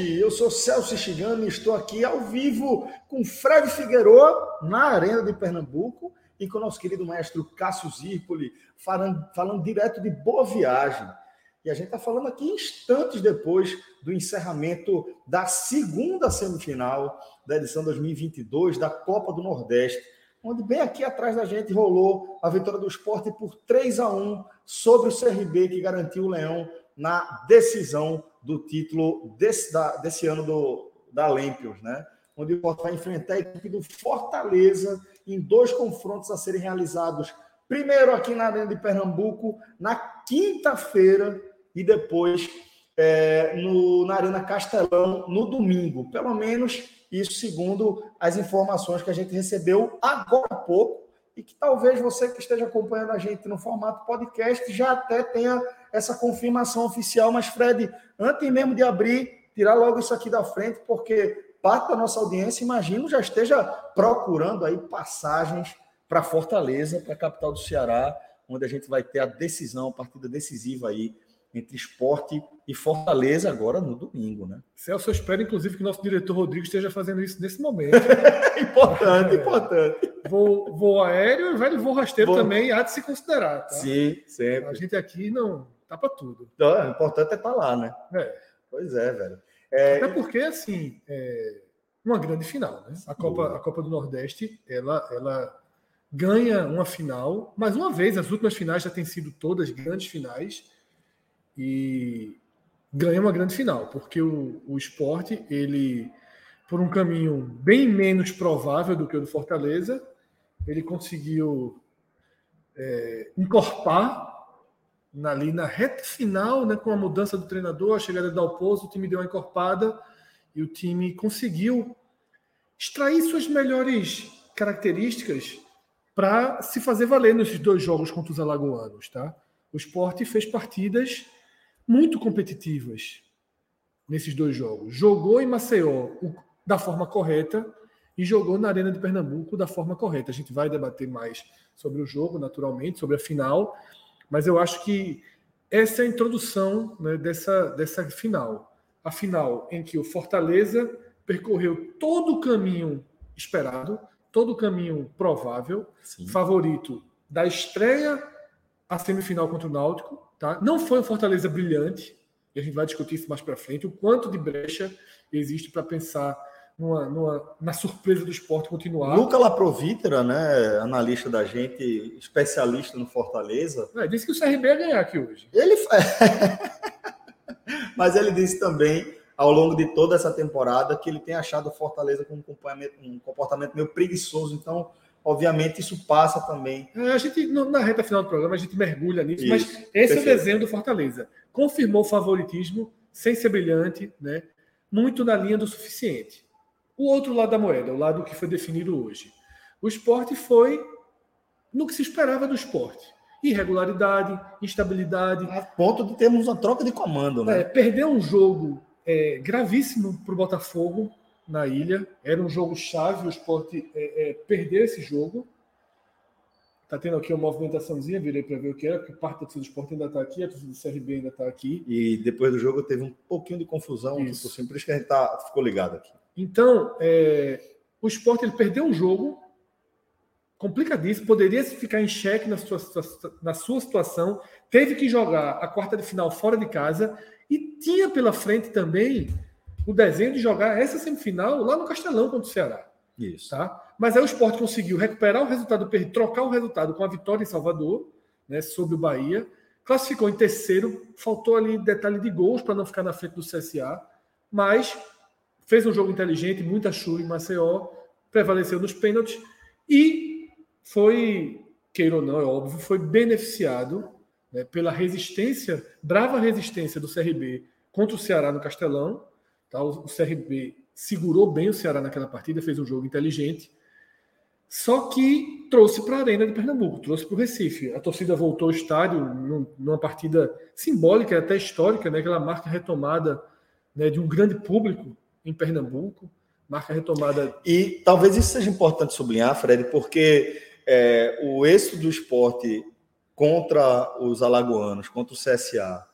Eu sou Celso Shigami e estou aqui ao vivo com Fred Figueroa na Arena de Pernambuco e com o nosso querido maestro Cássio Zirpoli, falando, falando direto de Boa Viagem. E a gente está falando aqui instantes depois do encerramento da segunda semifinal da edição 2022 da Copa do Nordeste, onde bem aqui atrás da gente rolou a vitória do esporte por 3 a 1 sobre o CRB, que garantiu o Leão na decisão do título desse, da, desse ano do, da Lempios, né? Onde o esporte vai enfrentar a equipe do Fortaleza em dois confrontos a serem realizados. Primeiro aqui na Arena de Pernambuco, na quinta-feira, e depois é, no, na Arena Castelão no domingo. Pelo menos isso segundo as informações que a gente recebeu agora há pouco e que talvez você que esteja acompanhando a gente no formato podcast já até tenha essa confirmação oficial. Mas, Fred, antes mesmo de abrir, tirar logo isso aqui da frente, porque parte da nossa audiência, imagino, já esteja procurando aí passagens para Fortaleza, para a capital do Ceará, onde a gente vai ter a decisão, a partida decisiva aí entre esporte e Fortaleza agora no domingo, né? Celso, eu espero, inclusive, que nosso diretor Rodrigo esteja fazendo isso nesse momento. importante, é. importante. Voo, voo aéreo e velho voo rasteiro voo... também há de se considerar. Tá? Sim, sempre. A gente aqui não tá para tudo. Não, o importante é estar tá lá, né? É. Pois é, velho. É... Até porque, assim, é uma grande final, né? A Copa, a Copa do Nordeste, ela, ela ganha uma final, mais uma vez, as últimas finais já têm sido todas grandes finais e ganha uma grande final, porque o, o esporte, ele, por um caminho bem menos provável do que o do Fortaleza, ele conseguiu é, encorpar ali na reta final, né, com a mudança do treinador, a chegada do Dalpozo, o time deu uma encorpada e o time conseguiu extrair suas melhores características para se fazer valer nesses dois jogos contra os alagoanos, tá? O esporte fez partidas muito competitivas nesses dois jogos. Jogou em Maceió da forma correta e jogou na Arena de Pernambuco da forma correta. A gente vai debater mais sobre o jogo, naturalmente, sobre a final, mas eu acho que essa é a introdução né, dessa, dessa final. A final em que o Fortaleza percorreu todo o caminho esperado, todo o caminho provável, Sim. favorito da estreia à semifinal contra o Náutico, Tá? Não foi um Fortaleza brilhante, e a gente vai discutir isso mais para frente, o quanto de brecha existe para pensar numa, numa, na surpresa do esporte continuar. Luca Laprovítera, né, analista da gente, especialista no Fortaleza. É, disse que o CRB ia ganhar aqui hoje. Ele Mas ele disse também, ao longo de toda essa temporada, que ele tem achado o Fortaleza com um comportamento, um comportamento meio preguiçoso. Então, obviamente isso passa também. É, a gente, na reta final do programa, a gente mergulha nisso, isso, mas esse perfeito. é o desenho do Fortaleza. Confirmou o favoritismo, sem ser brilhante, né? muito na linha do suficiente. O outro lado da moeda, o lado que foi definido hoje. O esporte foi no que se esperava do esporte. Irregularidade, instabilidade. A ponto de termos uma troca de comando, né? É, perder um jogo é, gravíssimo para o Botafogo, na ilha. Era um jogo chave, o esporte é, é, perdeu esse jogo. Tá tendo aqui uma movimentaçãozinha, virei para ver o que era, porque parte da torcida do esporte ainda está aqui, a torcida do CRB ainda está aqui. E depois do jogo teve um pouquinho de confusão, isso. Tipo, por isso que a gente tá, ficou ligado aqui. Então, é, o esporte ele perdeu um jogo complicadíssimo, poderia ficar em xeque na sua, na sua situação, teve que jogar a quarta de final fora de casa e tinha pela frente também o desenho de jogar essa semifinal lá no Castelão contra o Ceará. Isso. Tá? Mas aí o esporte conseguiu recuperar o resultado trocar o resultado com a vitória em Salvador, né, sobre o Bahia. Classificou em terceiro, faltou ali detalhe de gols para não ficar na frente do CSA, mas fez um jogo inteligente, muita chuva em Maceió, prevaleceu nos pênaltis e foi, queira ou não, é óbvio, foi beneficiado né, pela resistência, brava resistência do CRB contra o Ceará no Castelão. Tá? O, CRB segurou bem o Ceará naquela partida, fez um jogo inteligente. Só que trouxe para a Arena de Pernambuco, trouxe para o Recife. A torcida voltou ao estádio numa partida simbólica, até histórica, né? aquela marca retomada né, de um grande público em Pernambuco, marca retomada. E talvez isso seja importante sublinhar, Fred, porque é, o êxito do esporte contra os alagoanos, contra o CSA,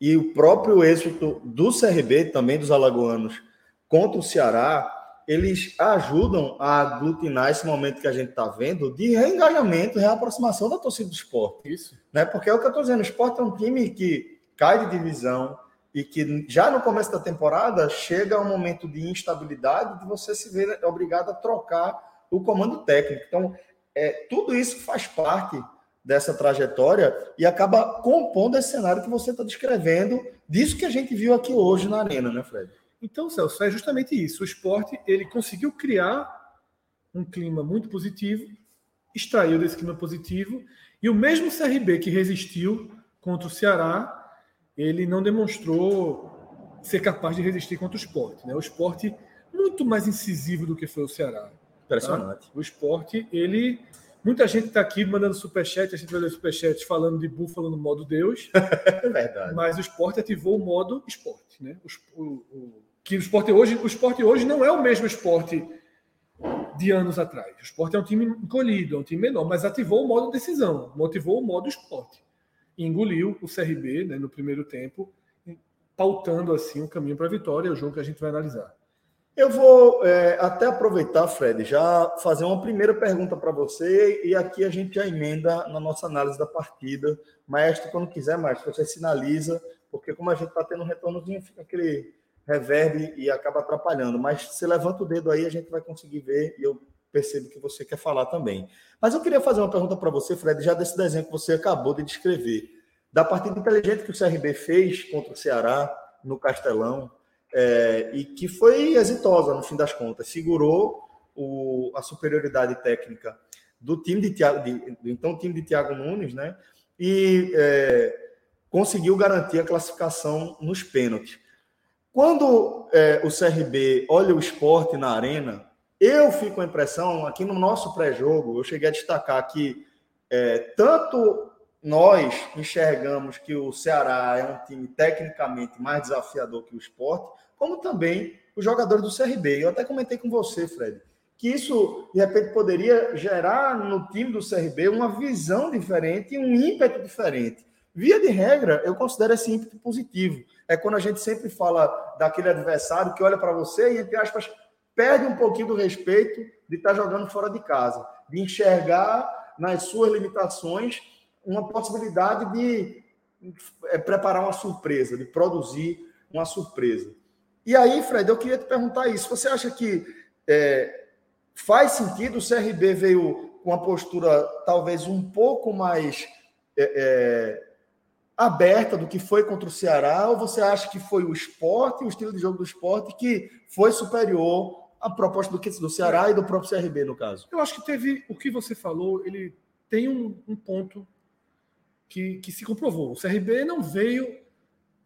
e o próprio êxito do CRB, também dos alagoanos, contra o Ceará, eles ajudam a aglutinar esse momento que a gente está vendo de reengajamento, reaproximação da torcida do esporte. Isso. Né? Porque é o que eu estou dizendo, o esporte é um time que cai de divisão e que já no começo da temporada chega um momento de instabilidade de você se ver obrigado a trocar o comando técnico. Então, é, tudo isso faz parte dessa trajetória e acaba compondo esse cenário que você está descrevendo, disso que a gente viu aqui hoje na Arena, né, Fred? Então, Celso, é justamente isso. O esporte ele conseguiu criar um clima muito positivo, extraiu desse clima positivo, e o mesmo CRB que resistiu contra o Ceará, ele não demonstrou ser capaz de resistir contra o esporte. Né? O esporte muito mais incisivo do que foi o Ceará. Impressionante. Tá? O esporte, ele Muita gente está aqui mandando superchat, a gente vai ler superchat falando de Búfalo no modo Deus. É verdade. Mas o esporte ativou o modo esporte. Né? O, o, o, que o esporte hoje, o esporte hoje não é o mesmo esporte de anos atrás. O esporte é um time encolhido, é um time menor, mas ativou o modo decisão, motivou o modo esporte. Engoliu o CRB né, no primeiro tempo, pautando assim o caminho para a vitória, é o jogo que a gente vai analisar. Eu vou é, até aproveitar, Fred, já fazer uma primeira pergunta para você e aqui a gente já emenda na nossa análise da partida. Maestro, quando quiser, maestro, você sinaliza, porque como a gente está tendo um retornozinho, fica aquele reverb e acaba atrapalhando. Mas você levanta o dedo aí, a gente vai conseguir ver e eu percebo que você quer falar também. Mas eu queria fazer uma pergunta para você, Fred, já desse desenho que você acabou de descrever. Da partida inteligente que o CRB fez contra o Ceará no Castelão, é, e que foi exitosa no fim das contas. Segurou o, a superioridade técnica do time de Thiago, de, do então time de Thiago Nunes, né? E é, conseguiu garantir a classificação nos pênaltis. Quando é, o CRB olha o esporte na arena, eu fico com a impressão, aqui no nosso pré-jogo, eu cheguei a destacar que é, tanto nós enxergamos que o Ceará é um time tecnicamente mais desafiador que o esporte, como também os jogadores do CRB. Eu até comentei com você, Fred, que isso de repente poderia gerar no time do CRB uma visão diferente e um ímpeto diferente. Via de regra, eu considero esse ímpeto positivo. É quando a gente sempre fala daquele adversário que olha para você e, entre aspas, perde um pouquinho do respeito de estar jogando fora de casa, de enxergar nas suas limitações uma possibilidade de é, preparar uma surpresa, de produzir uma surpresa. E aí, Fred, eu queria te perguntar isso. Você acha que é, faz sentido o CRB veio com uma postura talvez um pouco mais é, é, aberta do que foi contra o Ceará? Ou você acha que foi o esporte, o estilo de jogo do esporte, que foi superior à proposta do, do Ceará e do próprio CRB, no caso? Eu acho que teve o que você falou, ele tem um, um ponto que, que se comprovou. O CRB não veio.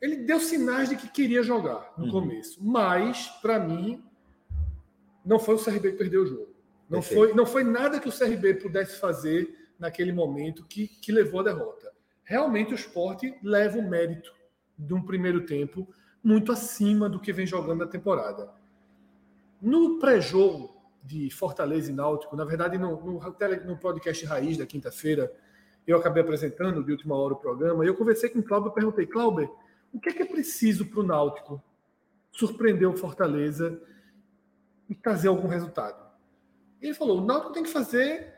Ele deu sinais de que queria jogar no uhum. começo, mas, para mim, não foi o CRB que perdeu o jogo. Não foi, não foi nada que o CRB pudesse fazer naquele momento que, que levou a derrota. Realmente o esporte leva o mérito de um primeiro tempo muito acima do que vem jogando na temporada. No pré-jogo de Fortaleza e Náutico, na verdade, no, no, no podcast Raiz da quinta-feira, eu acabei apresentando de última hora o programa, e eu conversei com o Cláudio e perguntei, Cláudio, o que é, que é preciso para o Náutico surpreender o Fortaleza e trazer algum resultado? Ele falou, o Náutico tem que fazer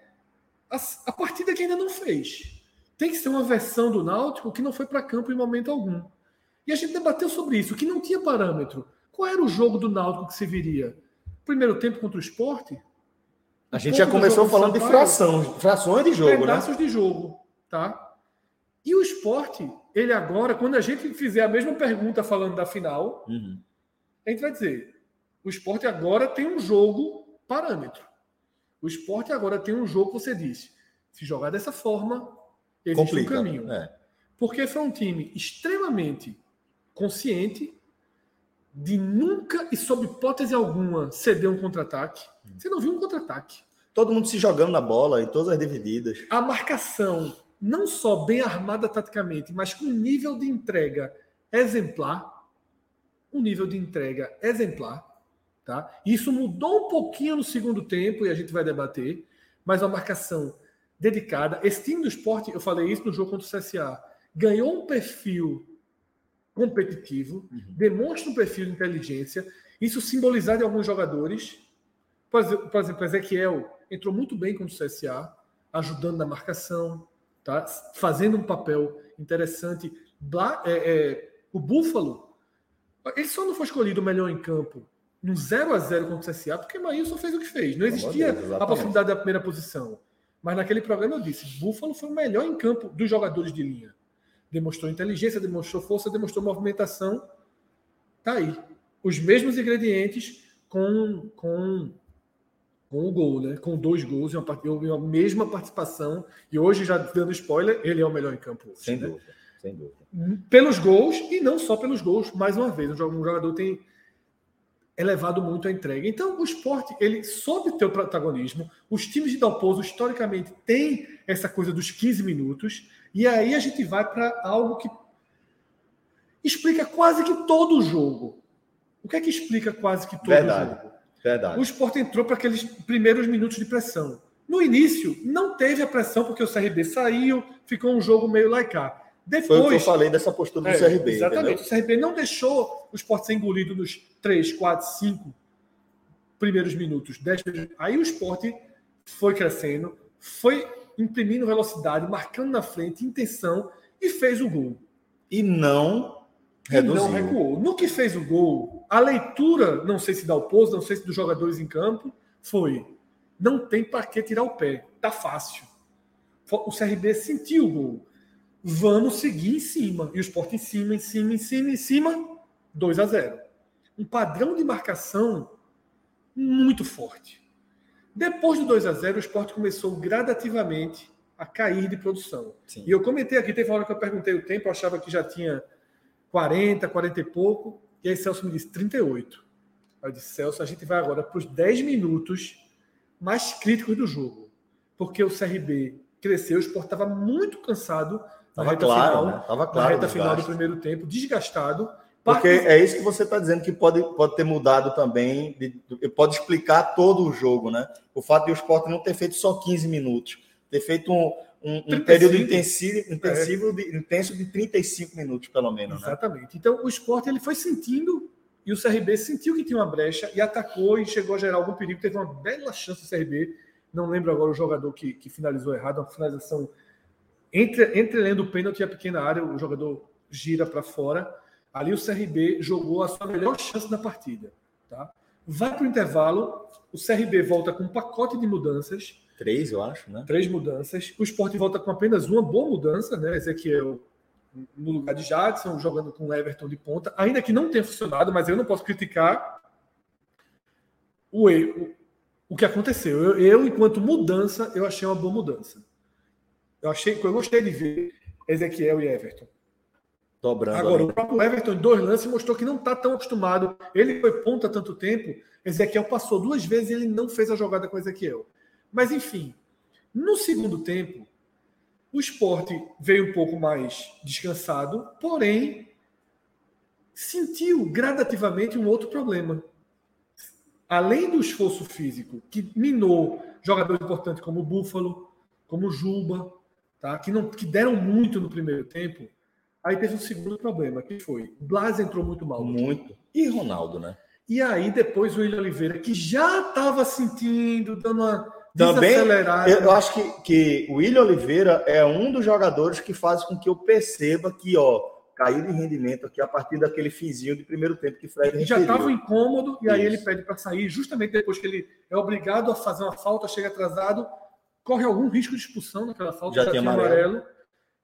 a, a partida que ainda não fez. Tem que ser uma versão do Náutico que não foi para campo em momento algum. E a gente debateu sobre isso, que não tinha parâmetro. Qual era o jogo do Náutico que se viria? Primeiro tempo contra o esporte? A gente já começou falando de fração, frações de jogo, né? pedaços né? de jogo, tá? E o esporte, ele agora, quando a gente fizer a mesma pergunta falando da final, uhum. a gente vai dizer: o esporte agora tem um jogo parâmetro. O esporte agora tem um jogo que você disse: se jogar dessa forma, existe Complica, um caminho. É. Porque foi um time extremamente consciente de nunca e sob hipótese alguma ceder um contra-ataque. Você não viu um contra-ataque. Todo mundo se jogando na bola em todas as divididas. A marcação, não só bem armada taticamente, mas com nível de entrega exemplar. Um nível de entrega exemplar. Tá? Isso mudou um pouquinho no segundo tempo e a gente vai debater, mas uma marcação dedicada. Esse time do esporte, eu falei isso no jogo contra o CSA, ganhou um perfil competitivo, uhum. demonstra um perfil de inteligência. Isso simbolizado em alguns jogadores. Por exemplo, Ezequiel entrou muito bem contra o CSA, ajudando na marcação, tá? fazendo um papel interessante. É, é, o Búfalo, ele só não foi escolhido o melhor em campo no 0 a 0 contra o CSA, porque Maílson fez o que fez. Não existia Deus, a possibilidade da primeira posição. Mas naquele programa eu disse: Búfalo foi o melhor em campo dos jogadores de linha demonstrou inteligência, demonstrou força, demonstrou movimentação. Tá aí. Os mesmos ingredientes com, com, com o gol, né? Com dois gols e uma, uma mesma participação. E hoje, já dando spoiler, ele é o melhor em campo. Hoje, sem né? dúvida, sem dúvida. Pelos gols, e não só pelos gols, mais uma vez, um jogador tem elevado muito a entrega. Então, o esporte, ele soube ter o protagonismo. Os times de Dalpozo, historicamente, têm essa coisa dos 15 minutos. E aí a gente vai para algo que explica quase que todo o jogo. O que é que explica quase que todo Verdade. o jogo? Verdade. O esporte entrou para aqueles primeiros minutos de pressão. No início, não teve a pressão, porque o CRB saiu, ficou um jogo meio laicar. Depois, Foi o que eu falei dessa postura do é, CRB. Exatamente. Entendeu? O CRB não deixou o esporte ser engolido nos 3, 4, 5 primeiros minutos, 10 Aí o esporte foi crescendo, foi imprimindo velocidade, marcando na frente, intenção e fez o gol. E não reduziu. E não recuou. No que fez o gol, a leitura, não sei se dá o pouso, não sei se dos jogadores em campo, foi: não tem para que tirar o pé, tá fácil. O CRB sentiu o gol. Vamos seguir em cima. E o Sport em cima, em cima, em cima, em cima, 2 a 0. Um padrão de marcação muito forte. Depois do 2 a 0 o esporte começou gradativamente a cair de produção. Sim. E eu comentei aqui, teve uma hora que eu perguntei o tempo, eu achava que já tinha 40, 40 e pouco, e aí Celso me disse 38. Eu disse, Celso, a gente vai agora para os 10 minutos mais críticos do jogo. Porque o CRB cresceu, o esporte estava muito cansado claro, final, né? Tava claro, na reta final do primeiro tempo, desgastado. Porque é isso que você está dizendo que pode, pode ter mudado também, de, pode explicar todo o jogo, né? O fato de o esporte não ter feito só 15 minutos, ter feito um, um, um período intensivo, intensivo é. de, intenso de 35 minutos, pelo menos. Né? Exatamente. Né? Então o esporte ele foi sentindo, e o CRB sentiu que tinha uma brecha e atacou e chegou a gerar algum perigo. Teve uma bela chance do CRB. Não lembro agora o jogador que, que finalizou errado, uma finalização entre, entre lendo o pênalti e a pequena área, o jogador gira para fora Ali o CRB jogou a sua melhor chance da partida. Tá? Vai para o intervalo, o CRB volta com um pacote de mudanças. Três, eu acho, né? Três mudanças. O Sport volta com apenas uma boa mudança, né? Ezequiel no lugar de Jadson, jogando com o Everton de ponta, ainda que não tenha funcionado, mas eu não posso criticar o erro, o que aconteceu. Eu, eu, enquanto mudança, eu achei uma boa mudança. Eu achei, eu gostei de ver Ezequiel e Everton. Dobrando Agora, ali. o próprio Everton, em dois lances, mostrou que não está tão acostumado. Ele foi ponta há tanto tempo. Ezequiel passou duas vezes e ele não fez a jogada com Ezequiel. Mas, enfim, no segundo tempo, o esporte veio um pouco mais descansado, porém, sentiu gradativamente um outro problema. Além do esforço físico, que minou jogadores importantes como o Búfalo, como o Juba, tá? que, não, que deram muito no primeiro tempo, Aí teve um segundo problema, que foi Blas entrou muito mal. Muito. E Ronaldo, né? E aí depois o William Oliveira, que já estava sentindo, dando uma também, eu acho que, que o William Oliveira é um dos jogadores que faz com que eu perceba que, ó, caiu de rendimento aqui a partir daquele finzinho de primeiro tempo que Fred. Já estava incômodo e aí ele pede para sair, justamente depois que ele é obrigado a fazer uma falta, chega atrasado, corre algum risco de expulsão naquela falta, já, já tinha amarelo. amarelo.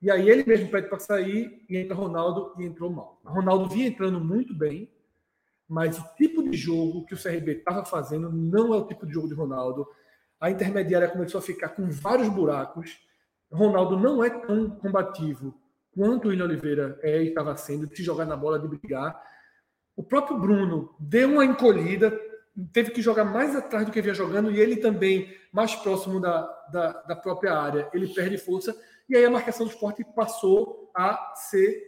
E aí ele mesmo pede para sair e entra Ronaldo e entrou mal. Ronaldo vinha entrando muito bem, mas o tipo de jogo que o CRB estava fazendo não é o tipo de jogo de Ronaldo. A intermediária começou a ficar com vários buracos. Ronaldo não é tão combativo quanto o William Oliveira é e estava sendo, de se jogar na bola, de brigar. O próprio Bruno deu uma encolhida, teve que jogar mais atrás do que vinha jogando, e ele também, mais próximo da, da, da própria área, ele perde força. E aí a marcação do esporte passou a ser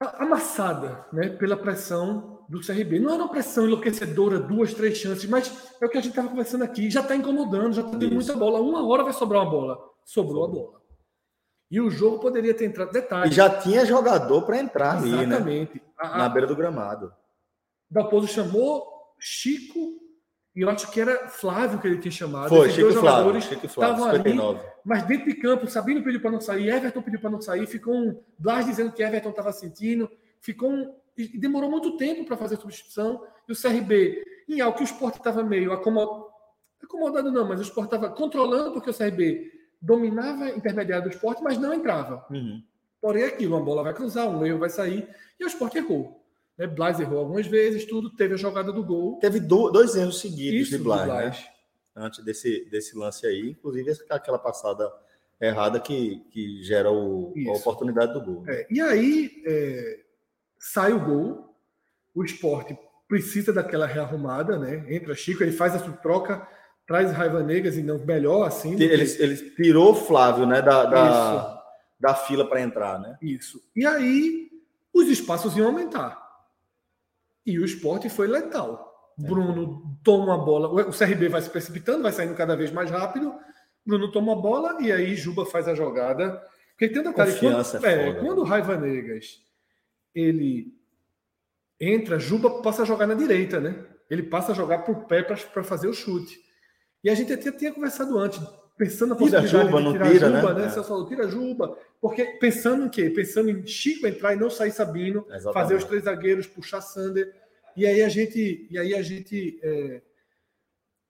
amassada né, pela pressão do CRB. Não era uma pressão enlouquecedora, duas, três chances, mas é o que a gente estava conversando aqui. Já está incomodando, já tem muita bola. Uma hora vai sobrar uma bola. Sobrou a bola. E o jogo poderia ter entrado. Detalhe. E já tinha jogador para entrar ali, né? Exatamente. Na beira do gramado. Dalpozo chamou Chico e eu acho que era Flávio que ele tinha chamado. Foi, Chico Flávio, Chico Flávio, 59. Ali, mas dentro de campo, Sabino pediu para não sair, Everton pediu para não sair, ficou um Blas dizendo que Everton estava sentindo, ficou um, e demorou muito tempo para fazer a substituição. E o CRB, em algo que o esporte estava meio acomodado, acomodado não, mas o esporte estava controlando, porque o CRB dominava a intermediária do esporte, mas não entrava. Uhum. Porém, aquilo, uma bola vai cruzar, um erro vai sair, e o esporte errou. Né? Blas errou algumas vezes, tudo. Teve a jogada do gol. Teve do, dois erros seguidos Isso, de Blas, Blas. Né? Antes desse, desse lance aí, inclusive aquela passada errada que, que gera o, a oportunidade do gol. Né? É, e aí é, sai o gol, o esporte precisa daquela rearrumada, né? Entra Chico, ele faz a sua troca, traz Raiva Negas e não melhor assim. Ele, que... ele tirou o Flávio, né? Da, da, da fila para entrar, né? Isso. E aí os espaços iam aumentar. E o esporte foi letal. É. Bruno toma a bola, o CRB vai se precipitando, vai saindo cada vez mais rápido. Bruno toma a bola e aí Juba faz a jogada. Porque tem um detalhe, Confiança quando, é, é quando o Raiva Negas ele entra, Juba passa a jogar na direita, né? Ele passa a jogar por pé para fazer o chute. E a gente até tinha conversado antes, pensando na possibilidade tira Juba, de tirar tira, Juba, né? né? É. Você falou, tira Juba. Porque pensando em quê? Pensando em Chico entrar e não sair Sabino, Exatamente. fazer os três zagueiros, puxar Sander. E aí a gente, e aí a gente é,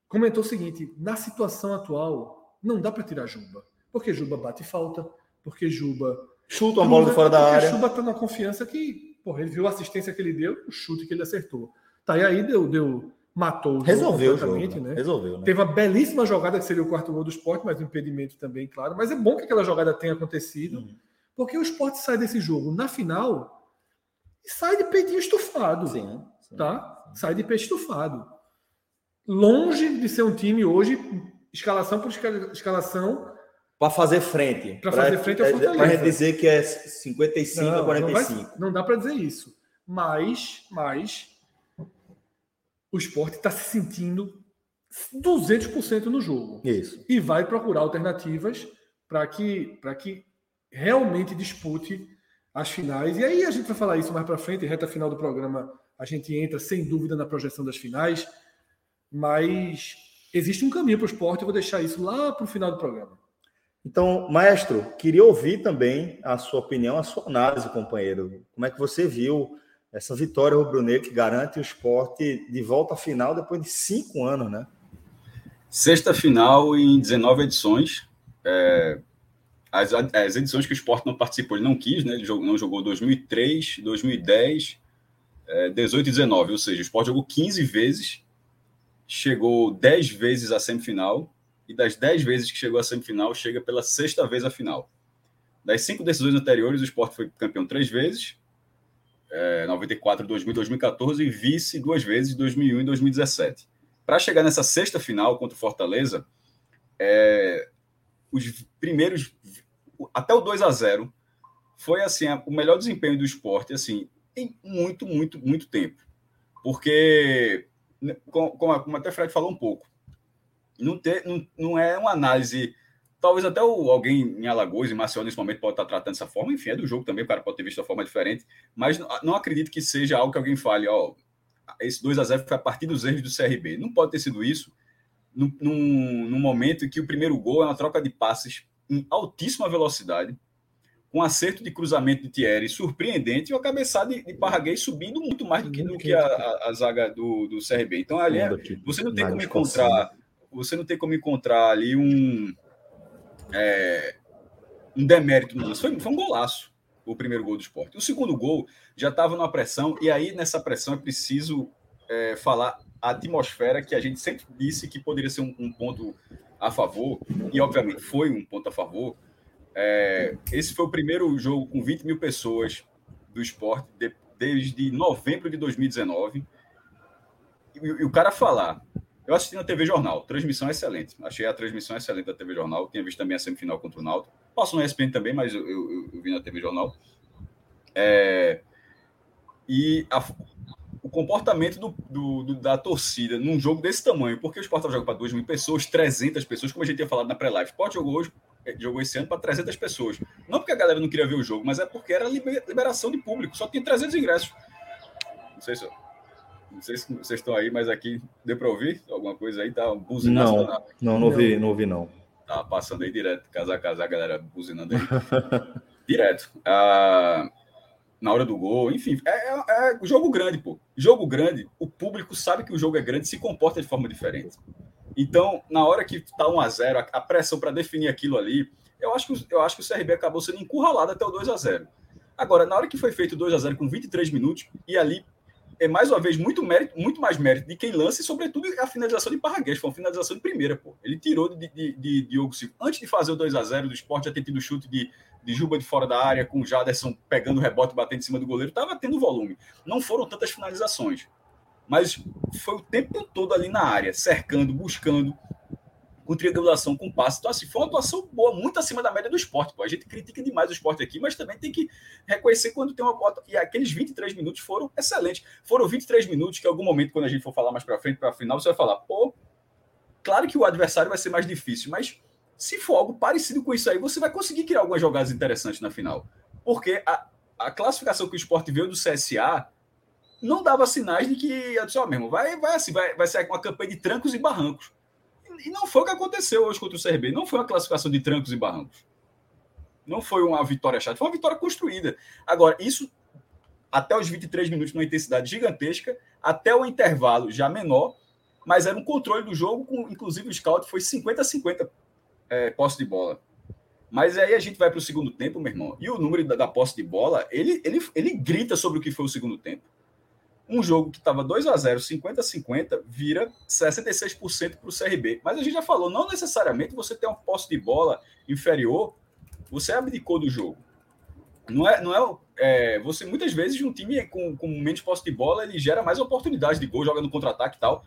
comentou o seguinte: na situação atual, não dá para tirar Juba. Porque Juba bate falta, porque Juba. Chuta uma bola de fora da área. Juba tá na confiança que, porra, ele viu a assistência que ele deu, o chute que ele acertou. Tá, e aí deu, deu matou o Resolveu o jogo, né? né? Resolveu, né? Teve uma belíssima jogada que seria o quarto gol do esporte, mas um impedimento também, claro. Mas é bom que aquela jogada tenha acontecido, uhum. porque o esporte sai desse jogo na final e sai de peitinho estufado. Sim, sim, tá? Sim. Sai de peito estufado. Longe de ser um time hoje, escalação por escalação. Para fazer frente. Para fazer frente ao é, Fortaleza. Para dizer que é 55 não, a 45. Não, vai, não dá para dizer isso. Mas, mas o esporte está se sentindo 200% no jogo. Isso. E vai procurar alternativas para que, que realmente dispute as finais. E aí a gente vai falar isso mais para frente, reta final do programa, a gente entra sem dúvida na projeção das finais, mas existe um caminho para o esporte, eu vou deixar isso lá para o final do programa. Então, maestro, queria ouvir também a sua opinião, a sua análise, companheiro. Como é que você viu essa vitória rubro-negra que garante o esporte de volta à final depois de cinco anos, né? Sexta final em 19 edições. É, as, as, edições que o esporte não participou, ele não quis, né? Ele não jogou 2003, 2010, é, 18 e 19. Ou seja, o esporte jogou 15 vezes, chegou 10 vezes à semifinal, e das 10 vezes que chegou à semifinal, chega pela sexta vez à final. Das cinco decisões anteriores, o esporte foi campeão três vezes, é, 94, 2000, 2014 e vice duas vezes, 2001 e 2017. Para chegar nessa sexta final contra o Fortaleza, é, os primeiros até o 2 a 0 foi assim o melhor desempenho do esporte assim em muito muito muito tempo porque né, como, como até Fred falou um pouco não, ter, não, não é uma análise Talvez até o, alguém em Alagoas, em Maceió, nesse momento, pode estar tratando dessa forma. Enfim, é do jogo também, o cara pode ter visto de forma diferente. Mas não, não acredito que seja algo que alguém fale, ó, esse 2 a 0 foi a partir dos erros do CRB. Não pode ter sido isso num, num, num momento em que o primeiro gol é uma troca de passes em altíssima velocidade, com acerto de cruzamento de Thierry surpreendente e uma cabeçada de, de Parraguês subindo muito mais do que, do que a, a, a zaga do, do CRB. Então, ali é, você não tem como encontrar. Você não tem como encontrar ali um. É, um demérito no lance. Foi, foi um golaço o primeiro gol do esporte. O segundo gol já estava numa pressão, e aí nessa pressão é preciso é, falar a atmosfera que a gente sempre disse que poderia ser um, um ponto a favor, e obviamente foi um ponto a favor. É, esse foi o primeiro jogo com 20 mil pessoas do esporte de, desde novembro de 2019. E, e, o cara falar. Eu assisti na TV Jornal, transmissão excelente. Achei a transmissão excelente da TV Jornal. Tinha visto também a semifinal contra o Náutico. Passo no ESPN também, mas eu, eu, eu vi na TV Jornal. É, e a, o comportamento do, do, do, da torcida num jogo desse tamanho, porque o Sport jogando para 2 mil pessoas, 300 pessoas, como a gente tinha falado na pré-live. Sport jogou hoje, eh, jogou esse ano para 300 pessoas. Não porque a galera não queria ver o jogo, mas é porque era liberação de público, só tinha 300 ingressos. Não sei se, não sei se vocês estão aí, mas aqui deu para ouvir alguma coisa aí? Tá buzinando? Não, não, não ouvi, não ouvi não. Tá passando aí direto, casa a casa, a galera buzinando aí. direto. Ah, na hora do gol, enfim, é, é, é, jogo grande, pô. Jogo grande, o público sabe que o jogo é grande, se comporta de forma diferente. Então, na hora que tá 1 a 0 a, a pressão para definir aquilo ali, eu acho, que, eu acho que o CRB acabou sendo encurralado até o 2 a 0 Agora, na hora que foi feito 2 a 0 com 23 minutos, e ali é mais uma vez muito mérito, muito mais mérito de quem lança e, sobretudo, a finalização de Parraguês. Foi uma finalização de primeira, pô. Ele tirou de, de, de Diogo Silva. Antes de fazer o 2 a 0 do esporte, já ter tido chute de, de Juba de fora da área, com o Jaderson pegando o rebote e batendo em cima do goleiro. Estava tendo volume. Não foram tantas finalizações. Mas foi o tempo todo ali na área, cercando, buscando com triangulação, com passe. Então, assim, foi uma atuação boa, muito acima da média do esporte. Pô. A gente critica demais o esporte aqui, mas também tem que reconhecer quando tem uma bota. E aqueles 23 minutos foram excelentes. Foram 23 minutos que, em algum momento, quando a gente for falar mais para frente, para final, você vai falar, pô, claro que o adversário vai ser mais difícil, mas se for algo parecido com isso aí, você vai conseguir criar algumas jogadas interessantes na final. Porque a, a classificação que o esporte veio do CSA não dava sinais de que, só mesmo, vai, vai, assim, vai, vai ser uma campanha de trancos e barrancos. E não foi o que aconteceu hoje contra o CRB. Não foi uma classificação de trancos e barrancos. Não foi uma vitória chata, foi uma vitória construída. Agora, isso até os 23 minutos, numa intensidade gigantesca, até o intervalo já menor, mas era um controle do jogo, com, inclusive o scout foi 50-50 é, posse de bola. Mas aí a gente vai para o segundo tempo, meu irmão, e o número da, da posse de bola, ele, ele, ele grita sobre o que foi o segundo tempo um jogo que estava 2 a 0 50-50, vira 66% para o CRB. Mas a gente já falou, não necessariamente você tem um posse de bola inferior, você abdicou do jogo. Não é, não é, é você muitas vezes um time com, com menos posse de bola ele gera mais oportunidades de gol, joga no contra-ataque e tal.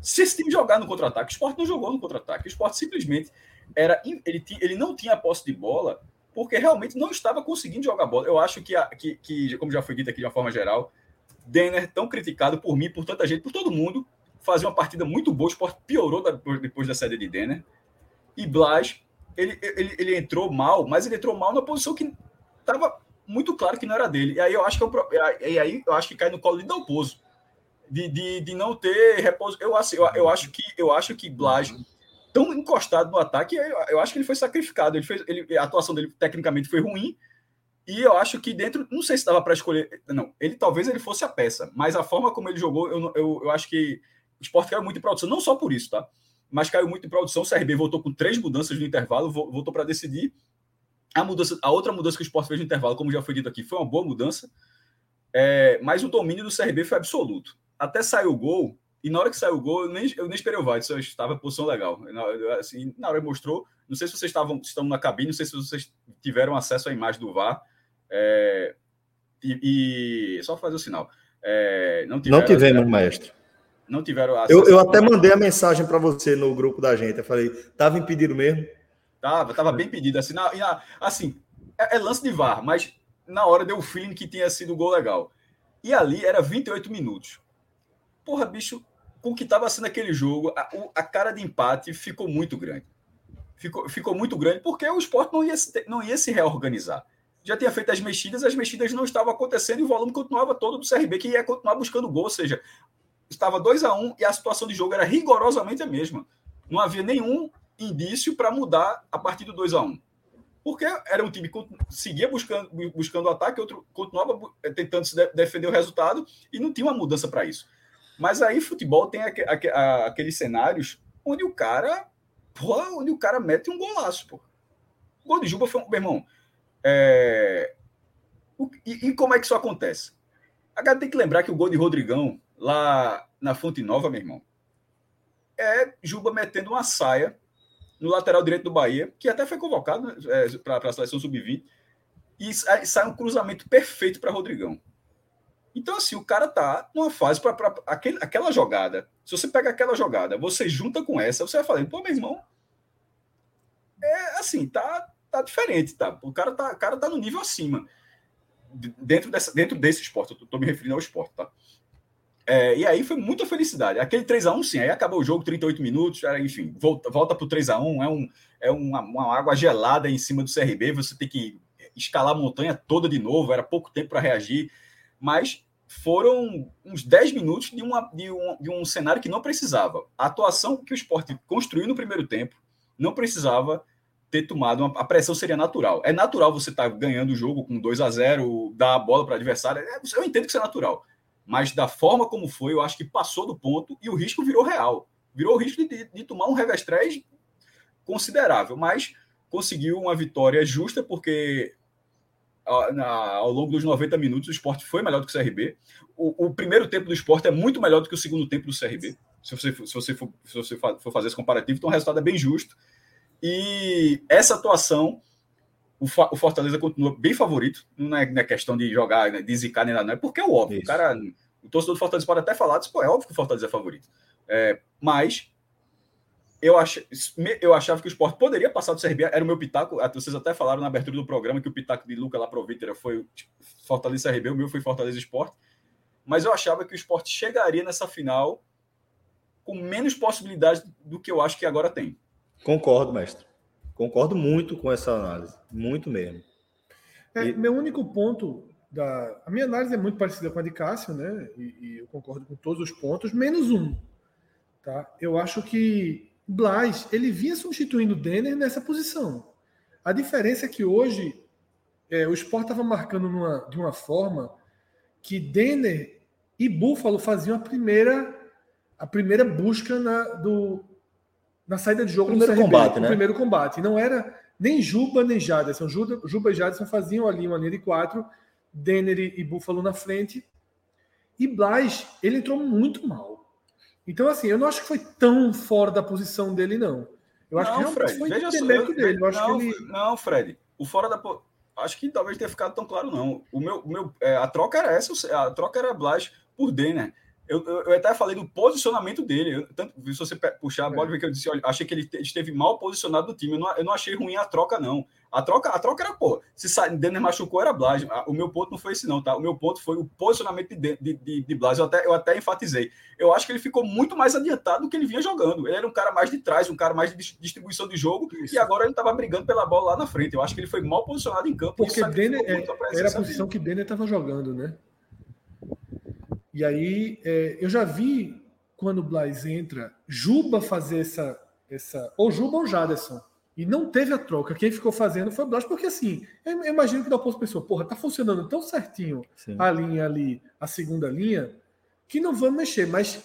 Se esse time jogar no contra-ataque, o Sport não jogou no contra-ataque. O Sport simplesmente era ele, ele não tinha posse de bola porque realmente não estava conseguindo jogar bola. Eu acho que, a, que, que como já foi dito aqui de uma forma geral, Denner, tão criticado por mim, por tanta gente, por todo mundo, fazia uma partida muito boa. O Sport piorou depois da saída de Denner. E Blas, ele, ele, ele entrou mal, mas ele entrou mal na posição que estava muito claro que não era dele. E aí eu acho que, eu, e aí eu acho que cai no colo de Dalpozo. De, de, de não ter repouso. Eu, assim, eu, eu, acho que eu acho que Blas, tão encostado no ataque, eu, eu acho que ele foi sacrificado. Ele fez, ele, a atuação dele tecnicamente foi ruim, e eu acho que dentro, não sei se estava para escolher, não, ele talvez ele fosse a peça, mas a forma como ele jogou, eu, eu, eu acho que o esporte caiu muito em produção, não só por isso, tá? Mas caiu muito em produção. O CRB voltou com três mudanças no intervalo, voltou para decidir. A mudança, a outra mudança que o esporte fez no intervalo, como já foi dito aqui, foi uma boa mudança. É, mas o domínio do CRB foi absoluto. Até saiu o gol, e na hora que saiu o gol, eu nem, eu nem esperei o VAR, eu estava em posição legal. Na, assim, na hora mostrou, não sei se vocês estavam estão na cabine, não sei se vocês tiveram acesso à imagem do VAR, é, e, e, só fazer o sinal. É, não, tiveram, não tivemos, maestro. Não tiveram Eu, eu até mandei a mensagem para você no grupo da gente. Eu falei, tava impedido mesmo? Tava, tava bem pedido. Assim, na, na, assim é, é, lance de VAR, mas na hora deu o feeling que tinha sido um gol legal. E ali era 28 minutos. Porra, bicho, com o que estava sendo aquele jogo, a, a, cara de empate ficou muito grande. Ficou, ficou muito grande porque o esporte não ia, não ia se reorganizar já tinha feito as mexidas, as mexidas não estavam acontecendo e o volume continuava todo do CRB, que ia continuar buscando gol, ou seja, estava 2 a 1 um, e a situação de jogo era rigorosamente a mesma. Não havia nenhum indício para mudar a partir do 2 a 1 um. Porque era um time que seguia buscando, buscando o ataque, outro continuava tentando se defender o resultado e não tinha uma mudança para isso. Mas aí futebol tem aqueles cenários onde o cara, onde o cara mete um golaço, pô. O gol de Juba foi um, meu irmão. É... E, e, como é que isso acontece? A galera tem que lembrar que o gol de Rodrigão, lá na Fonte Nova, meu irmão, é Juba metendo uma saia no lateral direito do Bahia, que até foi convocado é, para a seleção sub-20, e sai um cruzamento perfeito para Rodrigão. Então, assim, o cara tá numa fase para aquela jogada. Se você pega aquela jogada, você junta com essa, você vai falar, pô, meu irmão, é assim, tá, tá diferente, tá? O cara tá, o cara tá no nível acima. Dentro, dessa, dentro desse esporte, eu tô me referindo ao esporte, tá? É, e aí foi muita felicidade. Aquele 3x1, sim, aí acabou o jogo, 38 minutos, enfim, volta, volta pro 3x1, é, um, é uma, uma água gelada em cima do CRB, você tem que escalar a montanha toda de novo, era pouco tempo para reagir mas foram uns 10 minutos de, uma, de, um, de um cenário que não precisava. A atuação que o esporte construiu no primeiro tempo não precisava ter tomado uma, a pressão seria natural. É natural você estar tá ganhando o jogo com 2 a 0 dar a bola para o adversário. É, eu entendo que isso é natural. Mas da forma como foi, eu acho que passou do ponto e o risco virou real. Virou o risco de, de tomar um revés considerável, mas conseguiu uma vitória justa, porque ao longo dos 90 minutos, o esporte foi melhor do que o CRB. O, o, primeiro tempo do esporte é muito melhor do que o segundo tempo do CRB. Se você, se você, for, se você for fazer esse comparativo, então o resultado é bem justo. E essa atuação, o, o Fortaleza continua bem favorito. Não é, não é questão de jogar, né, de zicar nem nada, não é porque é óbvio. O cara, o torcedor do Fortaleza pode até falar, pô, é óbvio que o Fortaleza é favorito. É, mas eu, ach, eu achava que o esporte poderia passar do CRB, era o meu pitaco. Vocês até falaram na abertura do programa que o pitaco de Luca lá Provítera foi tipo, Fortaleza CRB, o meu foi Fortaleza Esporte. Mas eu achava que o esporte chegaria nessa final com menos possibilidades do que eu acho que agora tem. Concordo, mestre. Concordo muito com essa análise. Muito mesmo. É, e... Meu único ponto da. A minha análise é muito parecida com a de Cássio, né? E, e eu concordo com todos os pontos, menos um. Tá? Eu acho que Blas, ele vinha substituindo o Denner nessa posição. A diferença é que hoje é, o Sport estava marcando numa, de uma forma que Denner e Buffalo faziam a primeira a primeira busca na, do, na saída de jogo primeiro CRB, combate, né? primeiro combate. Não era nem Juba nem Jadson. Juba, Juba e Jadson faziam ali uma linha de quatro, Denner e Buffalo na frente. E Blas, ele entrou muito mal. Então, assim, eu não acho que foi tão fora da posição dele, não. Eu acho não, que Fred, foi veja só, eu, dele. Eu acho não, que ele... não, Fred, o fora da. Acho que talvez tenha ficado tão claro, não. O meu, o meu, é, a troca era essa, a troca era Blas por Denner. Eu, eu, eu, até falei do posicionamento dele. Eu, tanto, se você puxar a bola, é. ver que eu disse, olha, achei que ele esteve mal posicionado no time. Eu não, eu não achei ruim a troca, não. A troca, a troca era, pô, se Denner machucou, era Blas. O meu ponto não foi esse, não, tá? O meu ponto foi o posicionamento de, de, de, de Blas. Eu até, eu até enfatizei. Eu acho que ele ficou muito mais adiantado do que ele vinha jogando. Ele era um cara mais de trás, um cara mais de distribuição de jogo, Isso. e agora ele estava brigando pela bola lá na frente. Eu acho que ele foi mal posicionado em campo. Porque Denner, é, era a posição que Denner estava jogando, né? E aí, é, eu já vi quando o Blas entra, Juba fazer essa. essa ou Juba ou Jaderson. E não teve a troca. Quem ficou fazendo foi o Blas, porque assim, eu imagino que da posto pessoa, porra, tá funcionando tão certinho Sim. a linha ali, a segunda linha, que não vamos mexer. Mas,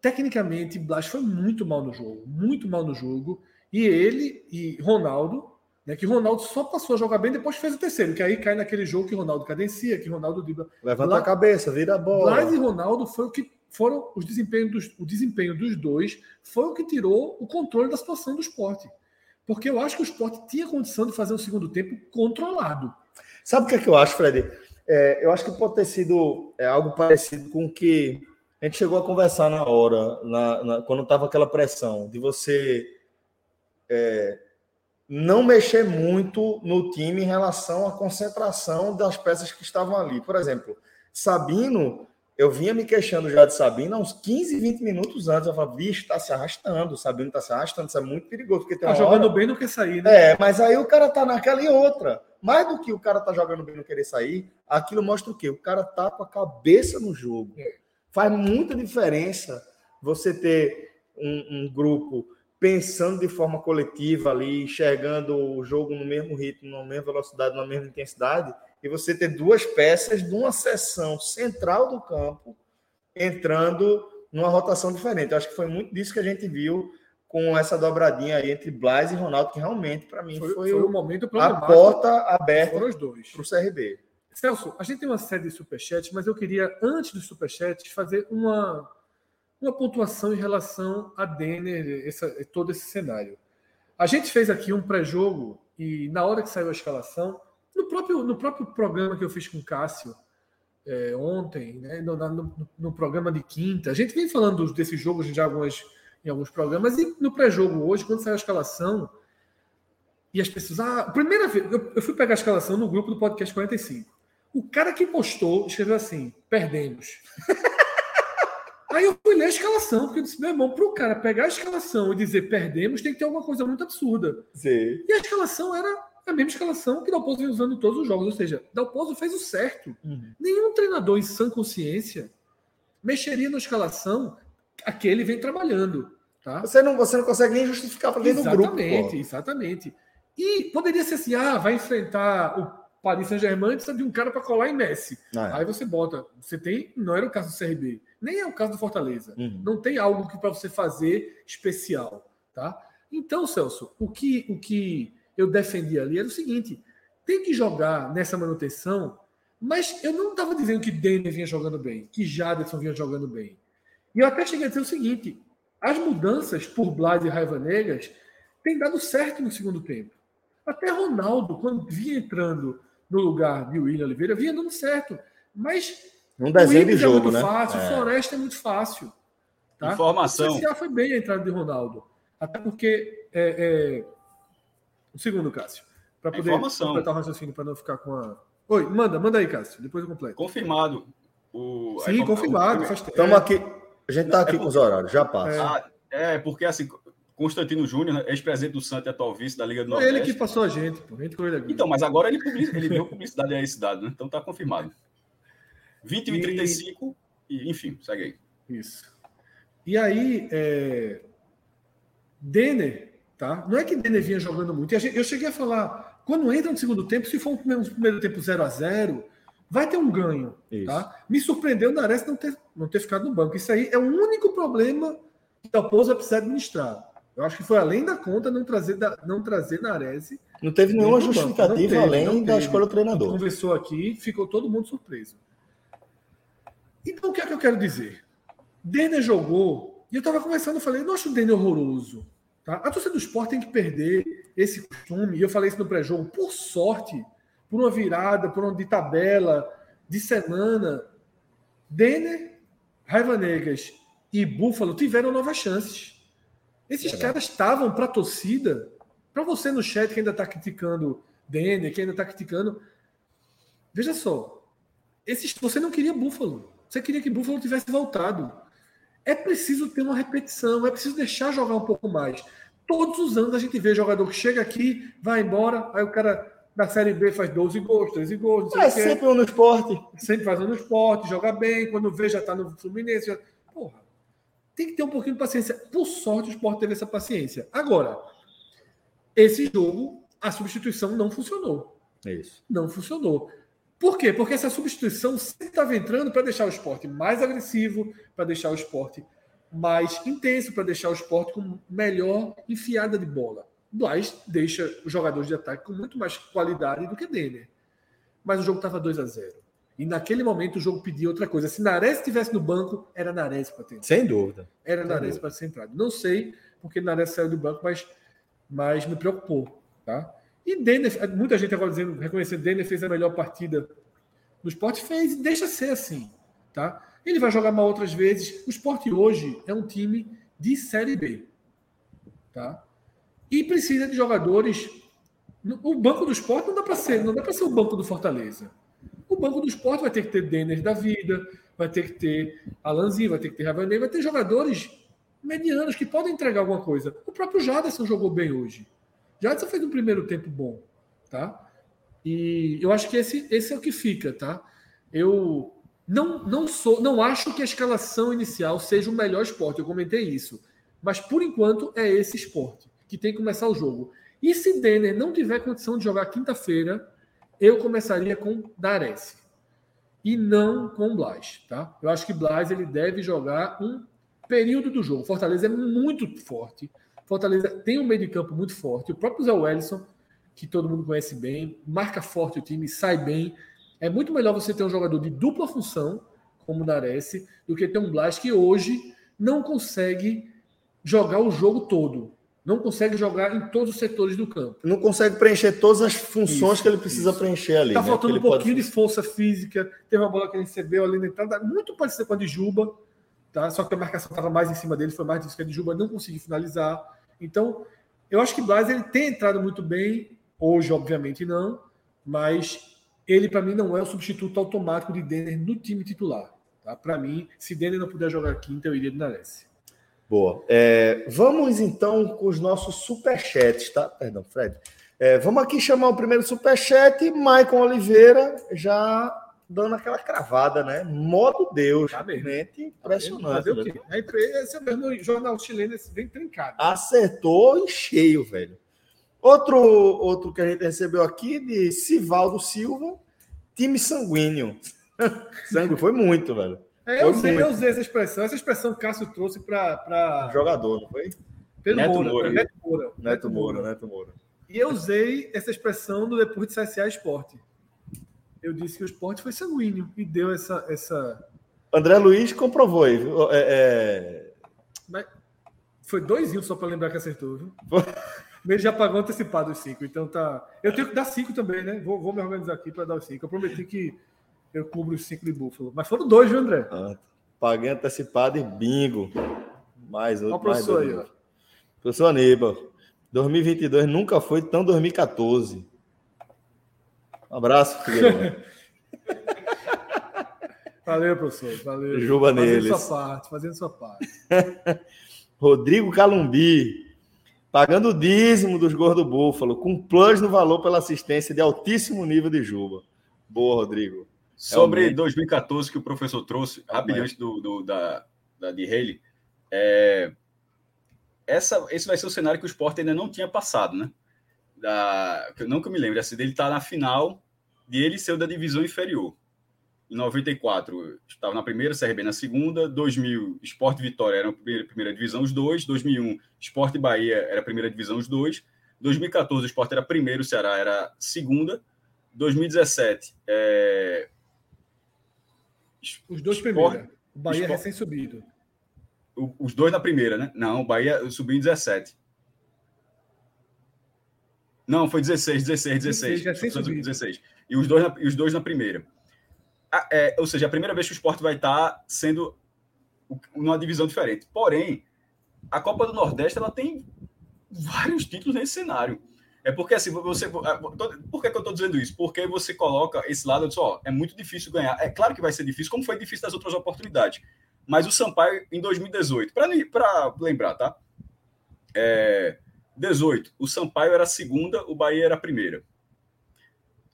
tecnicamente, Blas foi muito mal no jogo. Muito mal no jogo. E ele e Ronaldo né, que Ronaldo só passou a jogar bem depois fez o terceiro, que aí cai naquele jogo que Ronaldo cadencia, que Ronaldo dribla. Levanta a cabeça, vira a bola. Blas e Ronaldo foi o que foram os desempenhos dos, o desempenho dos dois foi o que tirou o controle da situação do esporte. Porque eu acho que o esporte tinha condição de fazer um segundo tempo controlado. Sabe o que, é que eu acho, Fred? É, eu acho que pode ter sido é, algo parecido com o que a gente chegou a conversar na hora, na, na quando estava aquela pressão de você é, não mexer muito no time em relação à concentração das peças que estavam ali. Por exemplo, Sabino, eu vinha me queixando já de Sabino há uns 15, 20 minutos antes. Eu falava, bicho, tá se arrastando, Sabino tá se arrastando, isso é muito perigoso. Porque tem tá jogando hora... bem do que sair, né? É, mas aí o cara tá naquela e outra. Mais do que o cara tá jogando bem no querer sair, aquilo mostra o quê? O cara tá com a cabeça no jogo. Faz muita diferença você ter um, um grupo pensando de forma coletiva ali, enxergando o jogo no mesmo ritmo, na mesma velocidade, na mesma intensidade, e você ter duas peças de uma seção central do campo entrando numa rotação diferente. Eu acho que foi muito disso que a gente viu com essa dobradinha aí entre Blas e Ronaldo, que realmente, para mim, foi, foi, o, o momento a porta aberta para o CRB. Celso, a gente tem uma série de superchats, mas eu queria, antes dos superchats, fazer uma, uma pontuação em relação a Denner, essa, todo esse cenário. A gente fez aqui um pré-jogo e na hora que saiu a escalação, no próprio, no próprio programa que eu fiz com o Cássio é, ontem, né, no, no, no, programa de quinta, a gente vem falando desses jogos já algumas, em alguns programas, e no pré-jogo hoje, quando saiu a escalação, e as pessoas. Ah, primeira vez, eu, eu fui pegar a escalação no grupo do podcast 45. O cara que postou escreveu assim: perdemos. Aí eu fui ler a escalação, porque eu disse, meu irmão, para o cara pegar a escalação e dizer perdemos, tem que ter alguma coisa muito absurda. Sim. E a escalação era a mesma escalação que Dalpozo vem usando em todos os jogos. Ou seja, Dalpozo fez o certo. Uhum. Nenhum treinador em sã consciência mexeria na escalação a que ele vem trabalhando. Tá? Você, não, você não consegue nem justificar para dentro do grupo. Exatamente, exatamente. E poderia ser assim: ah, vai enfrentar o Paris Saint-Germain precisa de um cara para colar em Messi. Ah, é. Aí você bota. Você tem. Não era o caso do CRB, nem é o caso do Fortaleza. Uhum. Não tem algo que para você fazer especial. Tá? Então, Celso, o que, o que eu defendi ali era o seguinte: tem que jogar nessa manutenção, mas eu não estava dizendo que Denner vinha jogando bem, que Jadson vinha jogando bem. E eu até cheguei a dizer o seguinte: as mudanças por Blas e Raiva Negas têm dado certo no segundo tempo. Até Ronaldo, quando vinha entrando no lugar de William Oliveira, vinha dando certo. Mas um desenho de jogo, é muito né? fácil, é. Floresta é muito fácil. Tá? Informação. O foi bem a entrada de Ronaldo. Até porque. É, é... O segundo, Cássio. Para poder Informação. completar o raciocínio, para não ficar com a. Oi, manda, manda aí, Cássio. Depois eu completo. Confirmado. O... Sim, confirmado. Estamos aqui. A gente está aqui é com os horários, já passa. Ah, é, porque assim, Constantino Júnior, ex-presidente do Santos e atual vice da Liga do Nordeste. Ele que passou a gente, pô. A gente. Então, mas agora ele, ele deu publicidade a esse dado, né? Então tá confirmado. 21 e 35, e, enfim, segue aí. Isso. E aí, é... Denner, tá? Não é que Denner vinha jogando muito. Eu cheguei a falar, quando entra no segundo tempo, se for um primeiro, primeiro tempo 0 a 0 vai ter um ganho, Isso. tá? Me surpreendeu o Nares não ter, não ter ficado no banco. Isso aí é o único problema que o Pouso vai precisar administrar. Eu acho que foi além da conta não trazer, da, não trazer Nares. Não teve nenhuma justificativa teve, além da escolha do treinador. Conversou aqui, ficou todo mundo surpreso. Então, o que é que eu quero dizer? Denner jogou, e eu estava conversando, eu falei, não acho o Denner horroroso. Tá? A torcida do esporte tem que perder esse costume, e eu falei isso no pré-jogo, por sorte, por uma virada, por uma de tabela, de semana, Denner, Raiva Negas e Búfalo tiveram novas chances. Esses é caras estavam para a torcida, para você no chat que ainda está criticando Denner, que ainda está criticando. Veja só, esses, você não queria Búfalo. Você queria que Búfalo tivesse voltado. É preciso ter uma repetição, é preciso deixar jogar um pouco mais. Todos os anos a gente vê jogador que chega aqui, vai embora, aí o cara da Série B faz 12 gols, 13 gols. é sempre um no esporte. Sempre fazendo no esporte, joga bem, quando vê já está no Fluminense. Já... Porra, tem que ter um pouquinho de paciência. Por sorte, o esporte teve essa paciência. Agora, esse jogo, a substituição não funcionou. É isso. Não funcionou. Por quê? Porque essa substituição sempre estava entrando para deixar o esporte mais agressivo, para deixar o esporte mais intenso, para deixar o esporte com melhor enfiada de bola. Blas deixa os jogadores de ataque com muito mais qualidade do que Denner. Mas o jogo estava 2 a 0 e naquele momento o jogo pedia outra coisa. Se Nares estivesse no banco, era Nares para ter. Sem dúvida. Era Nares para ser entrado. Não sei porque Nares saiu do banco, mas, mas me preocupou. Tá? E Denner, muita gente agora dizendo, reconhecendo Denner fez a melhor partida no esporte, fez deixa ser assim. Tá? Ele vai jogar mal outras vezes. O esporte hoje é um time de Série B. Tá? E precisa de jogadores. O banco do esporte não dá para ser, não dá para ser o banco do Fortaleza. O banco do esporte vai ter que ter Denner da vida, vai ter que ter Alanzinho, vai ter que ter Ravanei, vai ter jogadores medianos que podem entregar alguma coisa. O próprio Jaderson jogou bem hoje. Jaderson fez um primeiro tempo bom, tá? E eu acho que esse, esse é o que fica, tá? Eu não, não sou, não acho que a escalação inicial seja o melhor esporte. Eu comentei isso. Mas por enquanto é esse esporte que tem que começar o jogo. E se Denner não tiver condição de jogar quinta-feira, eu começaria com Dares e não com Blas, tá? Eu acho que Blas ele deve jogar um período do jogo. Fortaleza é muito forte. Fortaleza tem um meio de campo muito forte. O próprio Zé Wellison, que todo mundo conhece bem, marca forte o time, sai bem. É muito melhor você ter um jogador de dupla função, como o Nares, do que ter um Blas que hoje não consegue jogar o jogo todo. Não consegue jogar em todos os setores do campo. Não consegue preencher todas as funções isso, que ele precisa isso. preencher ali. Está né? faltando um pouquinho pode... de força física. Teve uma bola que ele recebeu ali na entrada, muito parecida com a de Juba. Tá? Só que a marcação estava mais em cima dele, foi mais difícil que a de Juba, não conseguiu finalizar. Então, eu acho que Blas ele tem entrado muito bem, hoje, obviamente, não, mas ele, para mim, não é o substituto automático de Denner no time titular. Tá? Para mim, se Denner não puder jogar quinta, eu iria de Nares. Boa. É, vamos então com os nossos superchats, tá? Perdão, Fred. É, vamos aqui chamar o primeiro superchat. Maicon Oliveira já dando aquela cravada, né? Modo Deus. Tá realmente impressionante. Tá né? Esse é o mesmo jornal chileno, esse vem trincado. Acertou em cheio, velho. Outro, outro que a gente recebeu aqui de Sivaldo Silva, time sanguíneo. Sangue foi muito, velho. É, eu, usei, eu usei essa expressão. Essa expressão que Cássio trouxe para. Pra... Jogador, não foi? Pedro Neto Moura, Moura. Neto Moura. Neto, Neto Moura, Neto Moura. E eu usei essa expressão no depois de CSA Esporte. Eu disse que o esporte foi sanguíneo e deu essa. essa... André Luiz comprovou aí. É, é... Foi dois só para lembrar que acertou, viu? Ele já pagou antecipado os cinco, então tá. Eu tenho que dar cinco também, né? Vou, vou me organizar aqui para dar os cinco. Eu prometi que eu cubro os cinco de Búfalo. Mas foram dois, viu, André? Ah, paguei antecipado e bingo. Mais outro. Olha o professor aí, ó. Professor Aníbal. 2022 nunca foi tão 2014. Um abraço, Figueiredo. Valeu, professor. Valeu. Juba fazendo neles. Fazendo sua parte, fazendo sua parte. Rodrigo Calumbi. Pagando o dízimo dos Gordo Búfalo, com plus no valor pela assistência de altíssimo nível de Juba. Boa, Rodrigo. Sobre Realmente. 2014 que o professor trouxe, rapidinho antes do, do, da, da de Haley, é, essa, esse vai ser o cenário que o Sport ainda não tinha passado, né? Da, que eu nunca me lembro, assim, dele estar tá na final de ele ser da divisão inferior. Em 94, estava na primeira, CRB na segunda. 2000, Sport e Vitória eram a primeira, primeira divisão, os dois. 2001, Sport e Bahia era a primeira divisão, os dois. 2014, o Sport era primeiro, o Ceará era segunda. 2017, é, os dois primeiros. O Bahia Sport... recém-subido. Os dois na primeira, né? Não, o Bahia subiu em 17. Não, foi 16, 16, 16. 16, 16. E os dois na, os dois na primeira. Ah, é, ou seja, a primeira vez que o esporte vai estar sendo numa divisão diferente. Porém, a Copa do Nordeste ela tem vários títulos nesse cenário. É porque assim, você. Por que, eu estou dizendo isso? Porque você coloca esse lado de ó, é muito difícil ganhar. É claro que vai ser difícil, como foi difícil das outras oportunidades. Mas o Sampaio, em 2018, para lembrar, tá? É, 18, o Sampaio era a segunda, o Bahia era a primeira.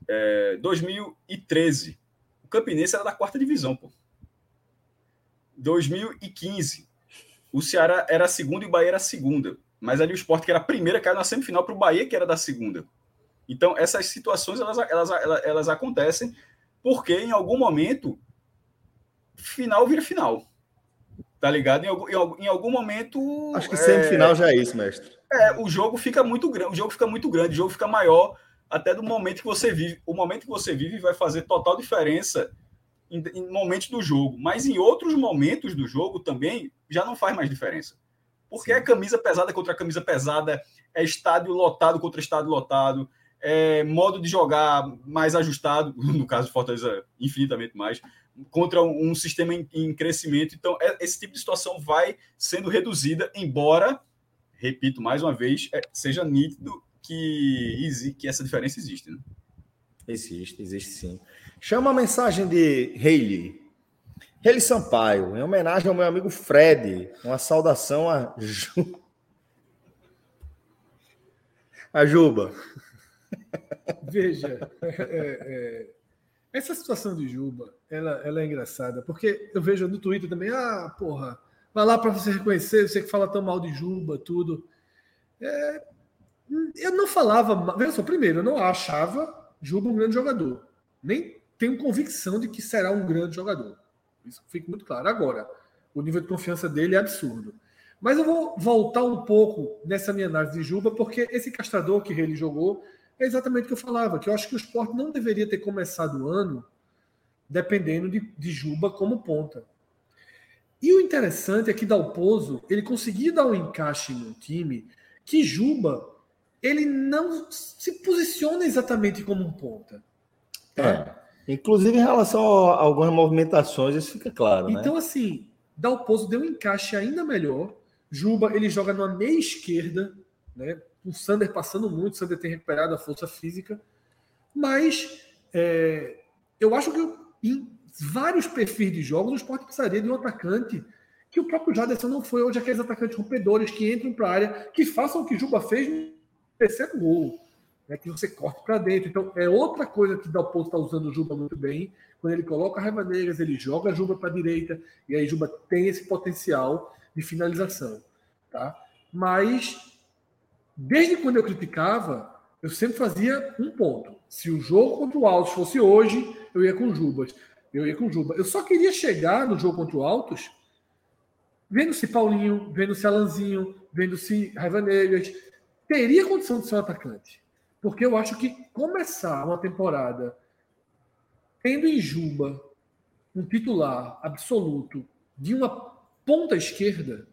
É, 2013, o Campinense era da quarta divisão, pô. 2015, o Ceará era a segunda e o Bahia era a segunda. Mas ali o esporte, que era a primeira, caiu na semifinal para o Bahia, que era da segunda. Então, essas situações, elas, elas, elas, elas acontecem porque, em algum momento, final vira final. Tá ligado? Em algum, em, algum momento. Acho que semifinal é, já é isso, mestre. É, o jogo fica muito grande, o jogo fica muito grande, o jogo fica maior até do momento que você vive. O momento que você vive vai fazer total diferença em, em momentos do jogo, mas em outros momentos do jogo também já não faz mais diferença. Porque é camisa pesada contra camisa pesada, é estádio lotado contra estádio lotado, é modo de jogar mais ajustado, no caso do Fortaleza, infinitamente mais, contra um, sistema em, em, crescimento. Então, é, esse tipo de situação vai sendo reduzida, embora, repito mais uma vez, é, seja nítido que, que essa diferença existe. Né? Existe, existe sim. Chama a mensagem de Haley. Reli Sampaio, em homenagem ao meu amigo Fred, uma saudação a, Ju... a Juba. Veja, é, é, essa situação de Juba, ela, ela é engraçada, porque eu vejo no Twitter também, ah, porra, Vai lá para você reconhecer, você que fala tão mal de Juba, tudo. É, eu não falava. Veja só, primeiro, eu não achava Juba um grande jogador. Nem tenho convicção de que será um grande jogador. Isso fica muito claro. Agora, o nível de confiança dele é absurdo. Mas eu vou voltar um pouco nessa minha análise de Juba, porque esse castrador que ele jogou é exatamente o que eu falava, que eu acho que o esporte não deveria ter começado o ano dependendo de, de Juba como ponta. E o interessante é que Dalpozo ele conseguia dar um encaixe no time que Juba ele não se posiciona exatamente como um ponta. É. Inclusive em relação a algumas movimentações, isso fica claro. Então, né? assim, Dalpozo deu um encaixe ainda melhor. Juba ele joga numa meia esquerda, né? O Sander passando muito, o Sander tem recuperado a força física, mas é, eu acho que vários perfis de jogos o Sport precisaria de um atacante que o próprio Jaderson não foi hoje aqueles atacantes rompedores que entram para a área, que façam o que Juba fez no terceiro gol, né, que você corte para dentro. Então é outra coisa que o Dalpozo está usando o Juba muito bem, quando ele coloca a Raiva Negras, ele joga Juba para a direita, e aí Juba tem esse potencial de finalização. Tá? Mas Desde quando eu criticava, eu sempre fazia um ponto. Se o jogo contra o Altos fosse hoje, eu ia com Jubas. Eu ia com Juba. Eu só queria chegar no jogo contra o Altos vendo se Paulinho, vendo se Alanzinho, vendo se Raiva Negras teria condição de ser um atacante. Porque eu acho que começar uma temporada tendo em Juba um titular absoluto de uma ponta esquerda,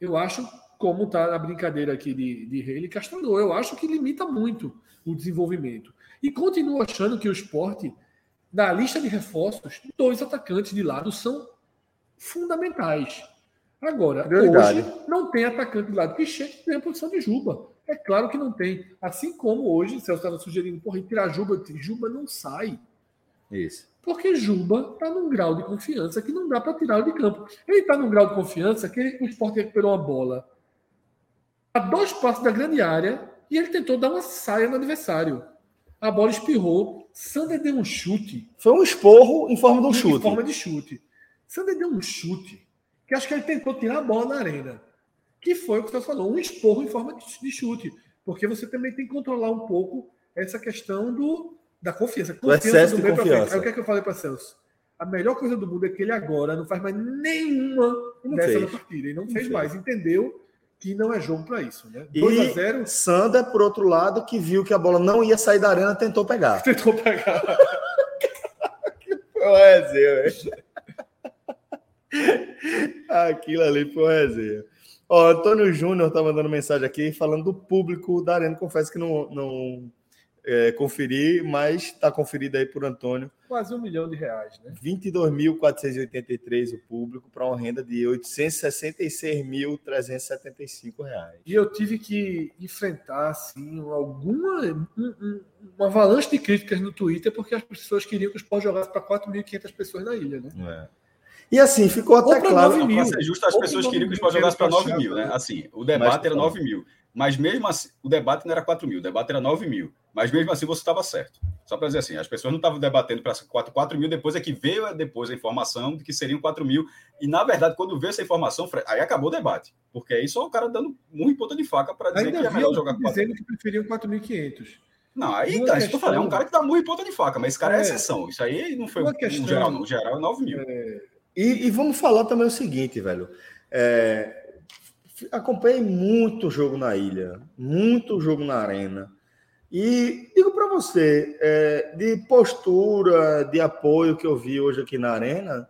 eu acho como está a brincadeira aqui de, de Rei Castrador. Eu acho que limita muito o desenvolvimento. E continuo achando que o esporte, na lista de reforços, dois atacantes de lado são fundamentais. Agora, Verdade. hoje não tem atacante de lado que chegue tem a posição de Juba. É claro que não tem. Assim como hoje, o Celso estava sugerindo, porra, tirar Juba, Juba não sai. Isso. Porque Juba está num grau de confiança que não dá para tirá-lo de campo. Ele está num grau de confiança que o esporte recuperou uma bola a dois passos da grande área e ele tentou dar uma saia no adversário. A bola espirrou. Sander deu um chute. Foi um esporro em forma de um chute. Em forma de chute. Sander deu um chute que acho que ele tentou tirar a bola na arena. Que foi o que você falou, um esporro em forma de chute. Porque você também tem que controlar um pouco essa questão do, da confiança. confiança do excesso do de confiança. Aí o que é que eu falei para Celso? A melhor coisa do mundo é que ele agora não faz mais nenhuma não dessa fez. partida. Ele não, não fez, fez mais. Entendeu que não é jogo para isso, né? 2 e a 0 Sander, por outro lado, que viu que a bola não ia sair da arena, tentou pegar. Tentou pegar. que resenha, velho. Aquilo ali foi uma resenha. Ó, Antônio Júnior tá mandando mensagem aqui falando do público da arena. Confesso que não, não é, conferir, mas está conferido aí por Antônio. Quase um milhão de reais, né? 22.483 o público para uma renda de 866.375 reais. E eu tive que enfrentar assim alguma um, uma avalanche de críticas no Twitter porque as pessoas queriam que o Sport jogasse para 4.500 pessoas na ilha, né? É. E assim, ficou até claro. 9 mil. Ser justo, as pessoas queriam que o Sport jogasse para 9 mil, né? Assim, o debate mas, era 9 mil. Mas mesmo assim, o debate não era 4 mil, o debate era 9 mil. Mas mesmo assim você estava certo. Só para dizer assim, as pessoas não estavam debatendo para 4, 4 mil, depois é que veio depois a informação de que seriam 4 mil. E na verdade, quando veio essa informação, aí acabou o debate. Porque aí só o cara dando muito ponta de faca para dizer Ainda que é melhor jogar 4 dizendo que preferiam 4.500. Não, aí tá, isso que eu falei, é um cara que dá muito ponta de faca, mas esse cara é, é exceção. Isso aí não foi questão, geral, não. O geral é 9 mil. É... E, e, vamos falar também o seguinte, velho. É, acompanhei muito jogo na ilha, muito jogo na arena. E digo para você, é, de postura, de apoio que eu vi hoje aqui na arena,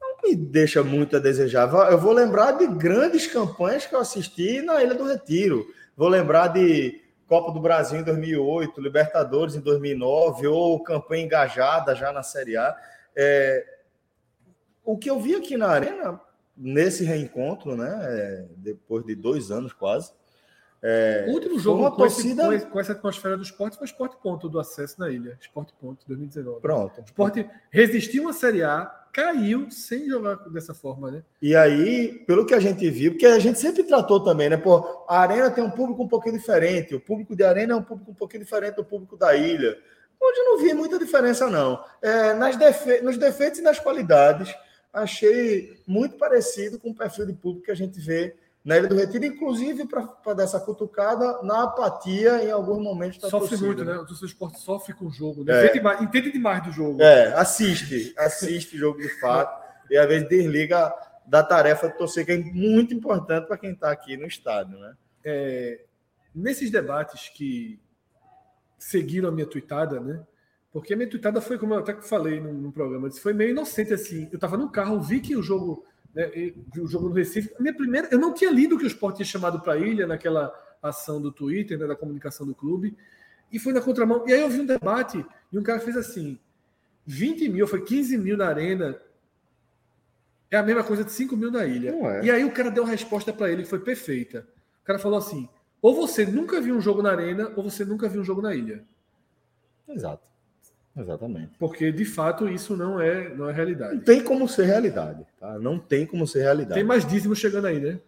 não me deixa muito a desejar. Eu vou lembrar de grandes campanhas que eu assisti na Ilha do Retiro. Vou lembrar de Copa do Brasil em 2008, Libertadores em 2009, ou campanha engajada já na Série A. É, o que eu vi aqui na arena nesse reencontro, né? É, depois de dois anos quase. É, o último jogo com, torcida... esse, com, essa atmosfera do esporte foi o Esporte Ponto do acesso na ilha. Esporte Ponto 2019. Pronto. Esporte resistiu à Série A, caiu sem jogar dessa forma, né? E aí, pelo que a gente viu, porque a gente sempre tratou também, né? Pô, a Arena tem um público um pouquinho diferente. O público de Arena é um público um pouquinho diferente do público da ilha. Hoje não vi muita diferença, não. É, nas defe... Nos defeitos e nas qualidades achei muito parecido com o perfil de público que a gente vê na Ilha do Retiro, inclusive para dar essa cutucada na apatia em alguns momentos da Sofre torcida. muito, né? O seu esporte sofre com o jogo, né? É. Entende, mais, entende demais do jogo. É, assiste, assiste jogo de fato, e às vezes desliga da tarefa de torcer, que é muito importante para quem está aqui no estádio, né? É, nesses debates que seguiram a minha tuitada, né? Porque a minha tuitada foi, como eu até falei no, no programa, foi meio inocente assim. Eu estava no carro, vi que o jogo, né, o jogo no Recife. A minha primeira, eu não tinha lido que o Sport tinha chamado para a ilha naquela ação do Twitter, né, da comunicação do clube, e foi na contramão. E aí eu vi um debate e um cara fez assim: 20 mil, foi 15 mil na arena. É a mesma coisa de 5 mil na ilha. É. E aí o cara deu a resposta para ele que foi perfeita. O cara falou assim: ou você nunca viu um jogo na arena, ou você nunca viu um jogo na ilha. Exato. Exatamente. Porque, de fato, isso não é, não é realidade. Não tem como ser realidade. Tá? Não tem como ser realidade. Tem mais dízimo chegando aí, né?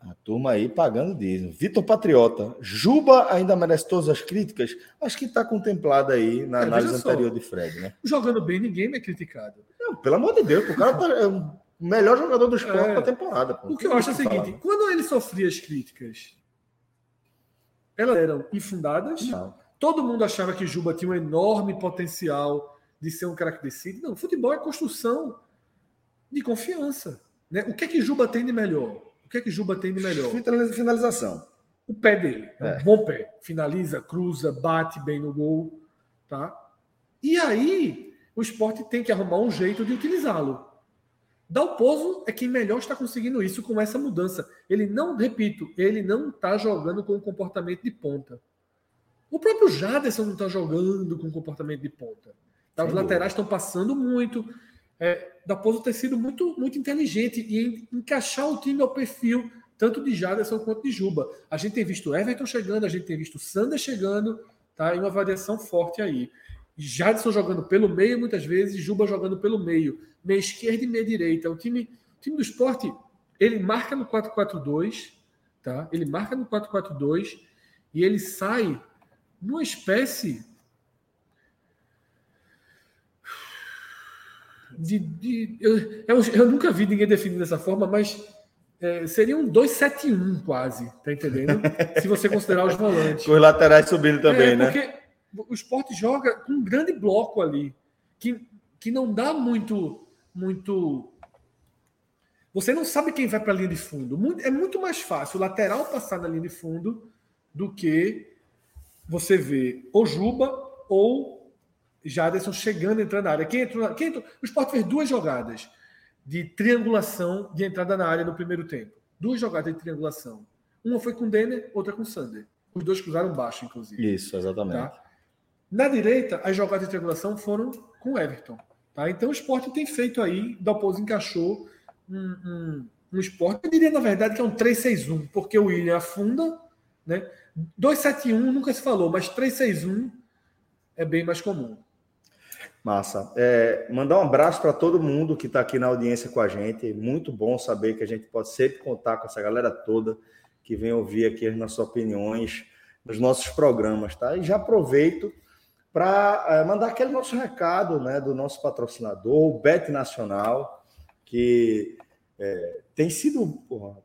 A turma aí pagando dízimo. Vitor Patriota. Juba ainda merece todas as críticas? Acho que está contemplado aí na é, análise anterior de Fred, né? Jogando bem, ninguém é criticado. Não, pelo amor de Deus, o cara tá, é o melhor jogador do esporte é. da temporada. Pô. O que eu acho é o seguinte: quando ele sofria as críticas, elas eram infundadas. Não Todo mundo achava que Juba tinha um enorme potencial de ser um cara que decide. Não, futebol é construção de confiança. Né? O que é que Juba tem de melhor? O que é que Juba tem de melhor? Finalização. O pé dele. É um bom pé. Finaliza, cruza, bate bem no gol. Tá? E aí, o esporte tem que arrumar um jeito de utilizá-lo. Dalpozo é quem melhor está conseguindo isso com essa mudança. Ele não, repito, ele não está jogando com um comportamento de ponta. O próprio Jaderson não está jogando com comportamento de ponta. Tá? Os laterais estão passando muito. É, da Pouso ter sido muito, muito inteligente e encaixar o time ao perfil tanto de Jaderson quanto de Juba. A gente tem visto Everton chegando, a gente tem visto Sander chegando, tá? E uma variação forte aí. Jadson jogando pelo meio muitas vezes, Juba jogando pelo meio, meia esquerda e meia direita. O time, o time do esporte, ele marca no 4-4-2, tá? Ele marca no 4-4-2 e ele sai numa espécie de. de eu, eu, eu, nunca vi ninguém definindo dessa forma, mas é, seria um 2-7-1 quase, tá entendendo? Se você considerar os volantes. Com os laterais subindo também, é, né? Porque o esporte joga com um grande bloco ali, que, que não dá muito. muito você não sabe quem vai para a linha de fundo. É muito mais fácil o lateral passar na linha de fundo do que você vê ou Juba ou Jaderson chegando, entrando na área. Quem entrou, quem entrou, o Sport fez duas jogadas de triangulação de entrada na área no primeiro tempo. Duas jogadas de triangulação. Uma foi com Denner, outra com Sander. Os dois cruzaram baixo, inclusive. Isso, exatamente. Tá? Na direita, as jogadas de triangulação foram com Everton. Tá? Então o esporte tem feito aí, Dalpozo encaixou um, um, um esporte, eu diria na verdade que é um 3-6-1, porque o William afunda, né? 271 nunca se falou, mas 361 é bem mais comum. Massa. É, mandar um abraço para todo mundo que está aqui na audiência com a gente. Muito bom saber que a gente pode sempre contar com essa galera toda que vem ouvir aqui as nossas opiniões nos nossos programas, tá? E já aproveito para é, mandar aquele nosso recado, né, do nosso patrocinador, o Bet Nacional, que é, tem sido porra,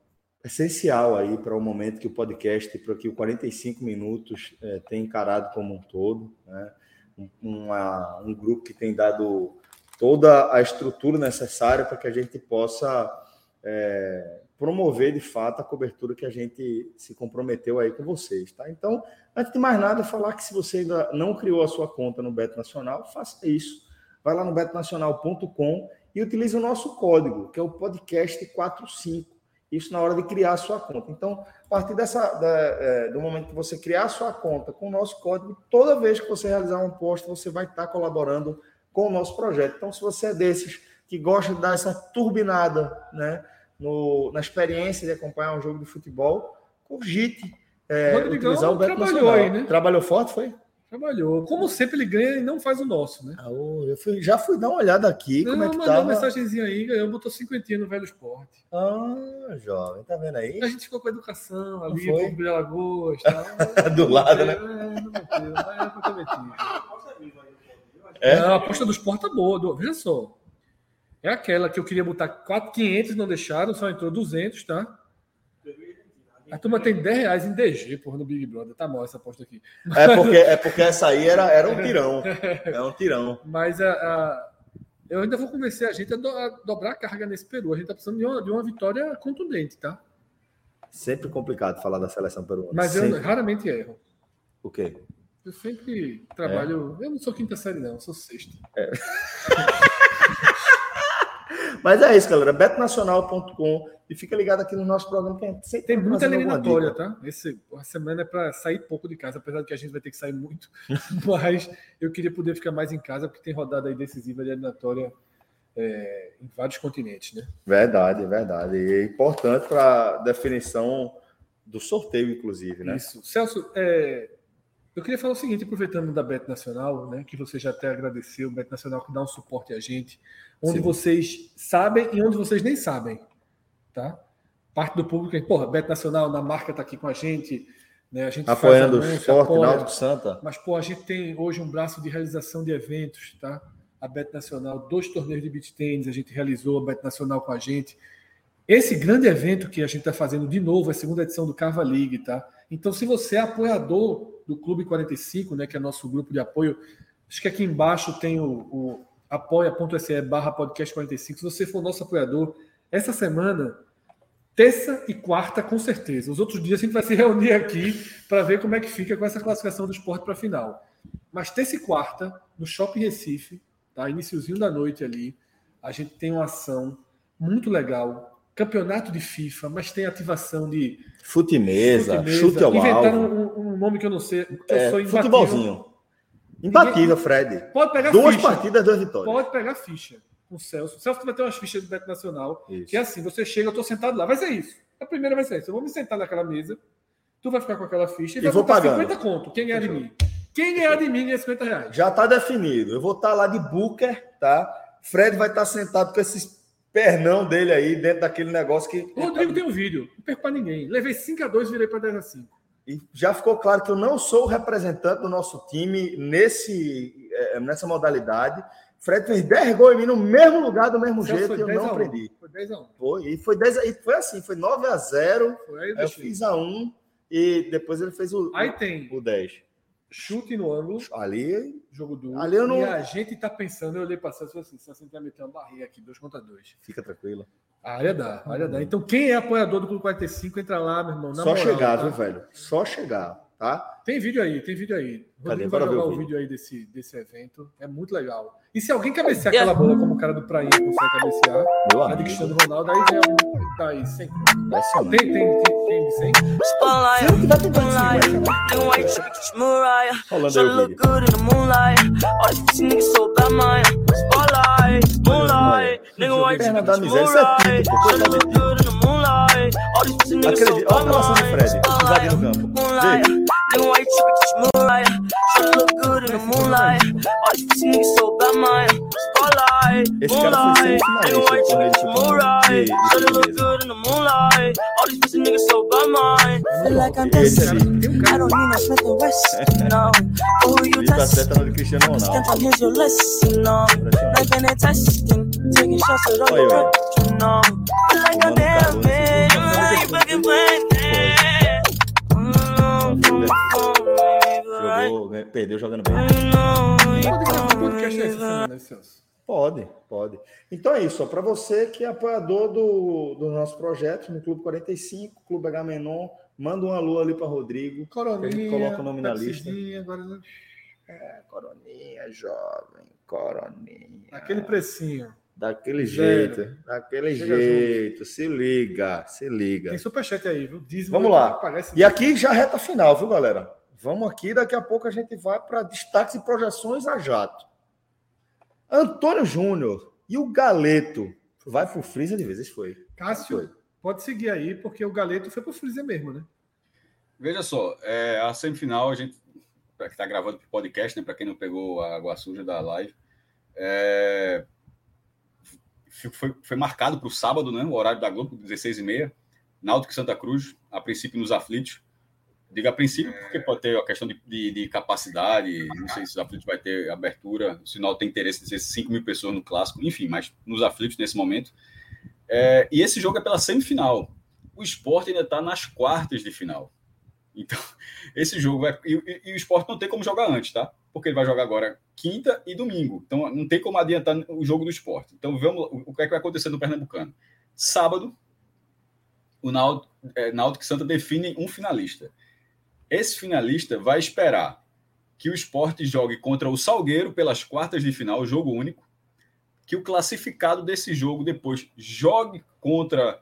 essencial aí para o momento que o podcast, para que o 45 minutos é, tem encarado como um todo, né? um, uma, um grupo que tem dado toda a estrutura necessária para que a gente possa é, promover de fato a cobertura que a gente se comprometeu aí com vocês, tá? Então, antes de mais nada, falar que se você ainda não criou a sua conta no Beto Nacional, faça isso. Vai lá no betonacional.com e utilize o nosso código, que é o podcast 45 isso na hora de criar a sua conta. Então, a partir dessa, da, é, do momento que você criar a sua conta com o nosso código, toda vez que você realizar um post, você vai estar colaborando com o nosso projeto. Então, se você é desses que gosta de dar essa turbinada né, no, na experiência de acompanhar um jogo de futebol, cogite é, utilizar o Beto trabalhou Nacional. aí, né? Trabalhou forte, foi? Trabalhou. Como sempre, ele ganha e não faz o nosso, né? Ah, eu fui, já fui dar uma olhada aqui. Não, como é que mandou tá, uma mensagenzinha aí, ganhou, botou cinquentinha no velho esporte. Ah, jovem, tá vendo aí? A gente ficou com a educação ali, com de Alagoas. Tá? Do lado, né? É, não meteu, mas é É? Não, a aposta do esporte tá boa. Do, veja só. É aquela que eu queria botar 4,500 não deixaram, só entrou 200, tá? A turma tem 10 reais em DG, porra, no Big Brother. Tá mal essa aposta aqui. É porque, é porque essa aí era, era um tirão. É um tirão. Mas a, a- eu ainda vou convencer a gente a, do- a dobrar a carga nesse Peru. A gente tá precisando de uma, de uma vitória contundente, tá? Sempre complicado falar da seleção peruana. Mas eu Sempre. raramente erro. O quê? Eu sempre trabalho. Eu não sou quinta série, não, eu sou sexta. Mas é isso, galera. betnacional.com e fica ligado aqui no nosso programa que Tem muita eliminatória, tá? Esse, a semana é para sair pouco de casa, apesar de que a gente vai ter que sair muito. Mas eu queria poder ficar mais em casa, porque tem rodada aí decisiva de eliminatória é, em vários continentes, né? Verdade, verdade. E é importante para definição do sorteio, inclusive, né? Isso. Celso, é, eu queria falar o seguinte, aproveitando da Bet Nacional, né, que você já até agradeceu, Bet Nacional que dá um suporte a gente, onde Sim. vocês sabem e onde vocês nem sabem, tá? Parte do público, é, porra, Bet Nacional, na marca tá aqui com a gente, né, a gente faz Apoiando o anúncio, esporte, apoia, Náutico Santa. mas, pô, a gente tem hoje um braço de realização de eventos, tá? A Bet Nacional, dois torneios de beach tennis, a gente realizou a Bet Nacional com a gente. Esse grande evento que a gente está fazendo de novo, é a segunda edição do Cava League, tá? Então, se você é apoiador do Clube 45, né, que é nosso grupo de apoio, acho que aqui embaixo tem o, o apoia.se barra podcast 45. Se você for nosso apoiador, essa semana, terça e quarta, com certeza. Os outros dias a gente vai se reunir aqui para ver como é que fica com essa classificação do esporte para a final. Mas terça e quarta, no Shopping Recife, tá? Iniciozinho da noite ali, a gente tem uma ação muito legal. Campeonato de FIFA, mas tem ativação de Fute mesa, chute ao Inventaram alvo. um, um nome que eu não sei. eu É, futebolzinho. Imbatível, Fred. Pode pegar Duas ficha. partidas, duas vitórias. Pode pegar ficha com o Celso. O Celso vai ter umas fichas do Beto Nacional. Isso. Que é assim, você chega, eu tô sentado lá. Vai ser isso. A primeira vai ser isso. Eu vou me sentar naquela mesa, tu vai ficar com aquela ficha e, E vou pagando. 50 conto. Quem ganhar de mim? Quem ganhar de mim ganha 50 reais. Já está definido. Eu vou estar lá de Booker, tá? Fred vai estar sentado com esses pernão dele aí dentro daquele negócio que. O Rodrigo tem um vídeo. Não perco pra ninguém. Levei 5x2 virei pra 10x5. E já ficou claro que eu não sou o representante do nosso time nesse, eh, nessa modalidade. Fred fez 10 gols em mim no mesmo lugar, do mesmo Celso jeito, e eu 10 não a 1. aprendi. Foi 10x1. Foi, e foi, 10, a- e foi assim, foi 9 a 0 Foi aí, eu fiz a 1 e depois ele fez o, Aí tem o 10. chute no ângulo, Ali, jogo duro. Ali eu não- E a gente tá pensando, eu olhei pra Celso e falei assim, Celso, a vai meter uma barrinha aqui, 2 contra 2. fica tranquilo. A área dá, a área dá. Então, quem é apoiador do Clube 45, entra lá, meu irmão. na Só moral, chegar, tá? viu, velho? Só chegar, tá? Tem vídeo aí, tem vídeo aí. Cadê? Vai jogar o vídeo. vídeo aí desse, desse evento. É muito legal. E se alguém cabecear aquela bola como o cara do Prainha consegue cabecear, Meu a de amigo. Cristiano Ronaldo, aí já tá aí, 100. Impressionante. Tem, tem, tem, tem de 100? Spotlight, Se não tiver, tem moonlight, 25, nigga, why you tripping? Kiss Mariah. Rolando aí o vídeo. Moonlight, nigga, why you da miséria, isso é típico, Acredito. Olha a relação do man. Fred. O Spotlight, campo. moonlight, alright. She look good in the moonlight. All you see is so bad, man. Spotlight, moonlight. Ain't white chicken, she right. She look good in the moonlight. All these pussy niggas so bad, man. Feel like I'm destined. I don't need no Smith and Wesson. No. Who you testing? I can't tell here's your list. No. life ain't a testing. Taking shots at all the rep. No. Feel like I'm damn, man. You really fucking playing. Jogou, ganhou- perdeu jogando bem. Pode gravar um podcast essa semana, né, Celso? Pode, pode. Então é isso. Para você que é apoiador do, do nosso projeto no Clube 45, Clube H Menon, manda um alô ali para Rodrigo. que a Coroninha, gente coloca o nome na lista. Agora né? É, coroninha, jovem, coroninha. aquele precinho. Daquele Zero. jeito, daquele Chega jeito. Se liga, se liga. Tem superchat aí, viu? Dízimo Vamos lá. E aqui já reta final, viu, galera? Vamos aqui, daqui a pouco a gente vai para destaques e projeções a jato. Antônio Júnior e o Galeto. Vai pro Freezer de vezes, foi. Cássio, Foi. pode seguir aí, porque o Galeto foi pro Freezer mesmo, né? Veja só, é, a semifinal, a gente para que está gravando para o podcast, né, para quem não pegou a água suja da live, é, foi, foi marcado para o sábado, né, o horário da Globo, 16h30, Náutico e Santa Cruz, a princípio nos aflitos. Diga a princípio, porque pode ter a questão de, de, de, capacidade, não sei se os aflitos vai ter abertura, se não tem interesse de ser 5 mil pessoas no clássico, enfim, mas nos aflitos nesse momento. É, e esse jogo é pela semifinal. O esporte ainda está nas quartas de final. Então, esse jogo vai. E, e, e, o esporte não tem como jogar antes, tá? Porque ele vai jogar agora quinta e domingo. Então, não tem como adiantar o jogo do esporte. Então, vamos o que é que vai acontecer no Pernambucano. Sábado, o Náutico, é, Náutico Santa define um finalista. Esse finalista vai esperar que o esporte jogue contra o Salgueiro pelas quartas de final, jogo único, que o classificado desse jogo depois jogue contra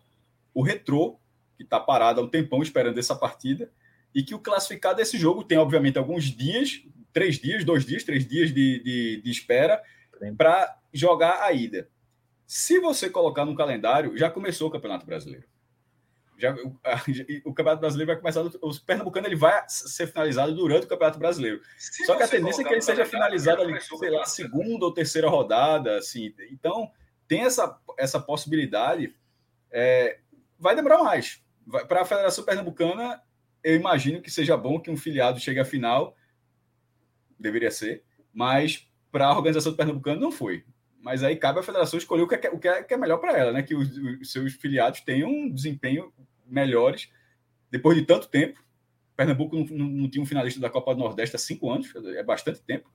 o Retrô, que está parado há um tempão esperando essa partida, e que o classificado desse jogo tem, obviamente, alguns dias, três dias, dois dias, três dias de, de, de espera para jogar a ida. Se você colocar no calendário, já começou o Campeonato Brasileiro. Já, o, a, o Campeonato Brasileiro vai começar. O Pernambucano ele vai ser finalizado durante o Campeonato Brasileiro. Se Só que a tendência é que ele seja finalizado ali, sei lá, segunda ou terceira rodada. Assim. Então, tem essa, essa possibilidade. É, vai demorar mais. Para a Federação Pernambucana, eu imagino que seja bom que um filiado chegue à final. Deveria ser. Mas para a organização do Pernambucano não foi. Mas aí cabe à federação escolher o que é, o que é, que é melhor para ela, né? Que os, os, seus filiados tenham um desempenho melhores depois de tanto tempo. Pernambuco não, não, não, tinha um finalista da Copa do Nordeste há cinco anos, é bastante tempo.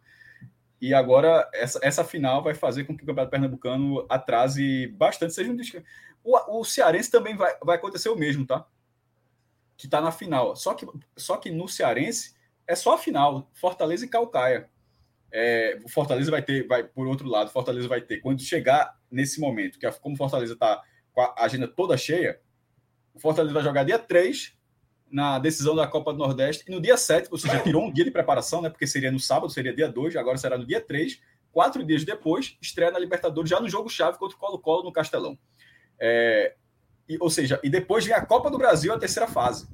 E agora essa, essa final vai fazer com que o Campeonato Pernambucano atrase bastante, seja um o, o Cearense também vai, vai acontecer o mesmo, tá? Que está na final. Só que, só que no Cearense é só a final, Fortaleza e Calcaia. É, o Fortaleza vai ter, vai por outro lado, Fortaleza vai ter, quando chegar nesse momento, que é como Fortaleza está com a agenda toda cheia, o Fortaleza vai jogar dia 3 na decisão da Copa do Nordeste e no dia 7, ou seja, tirou um dia de preparação, né? Porque seria no sábado, seria dia 2, agora será no dia 3, quatro dias depois, estreia na Libertadores, já no jogo-chave contra o Colo-Colo no Castelão. É, e, ou seja, e depois vem a Copa do Brasil, a terceira fase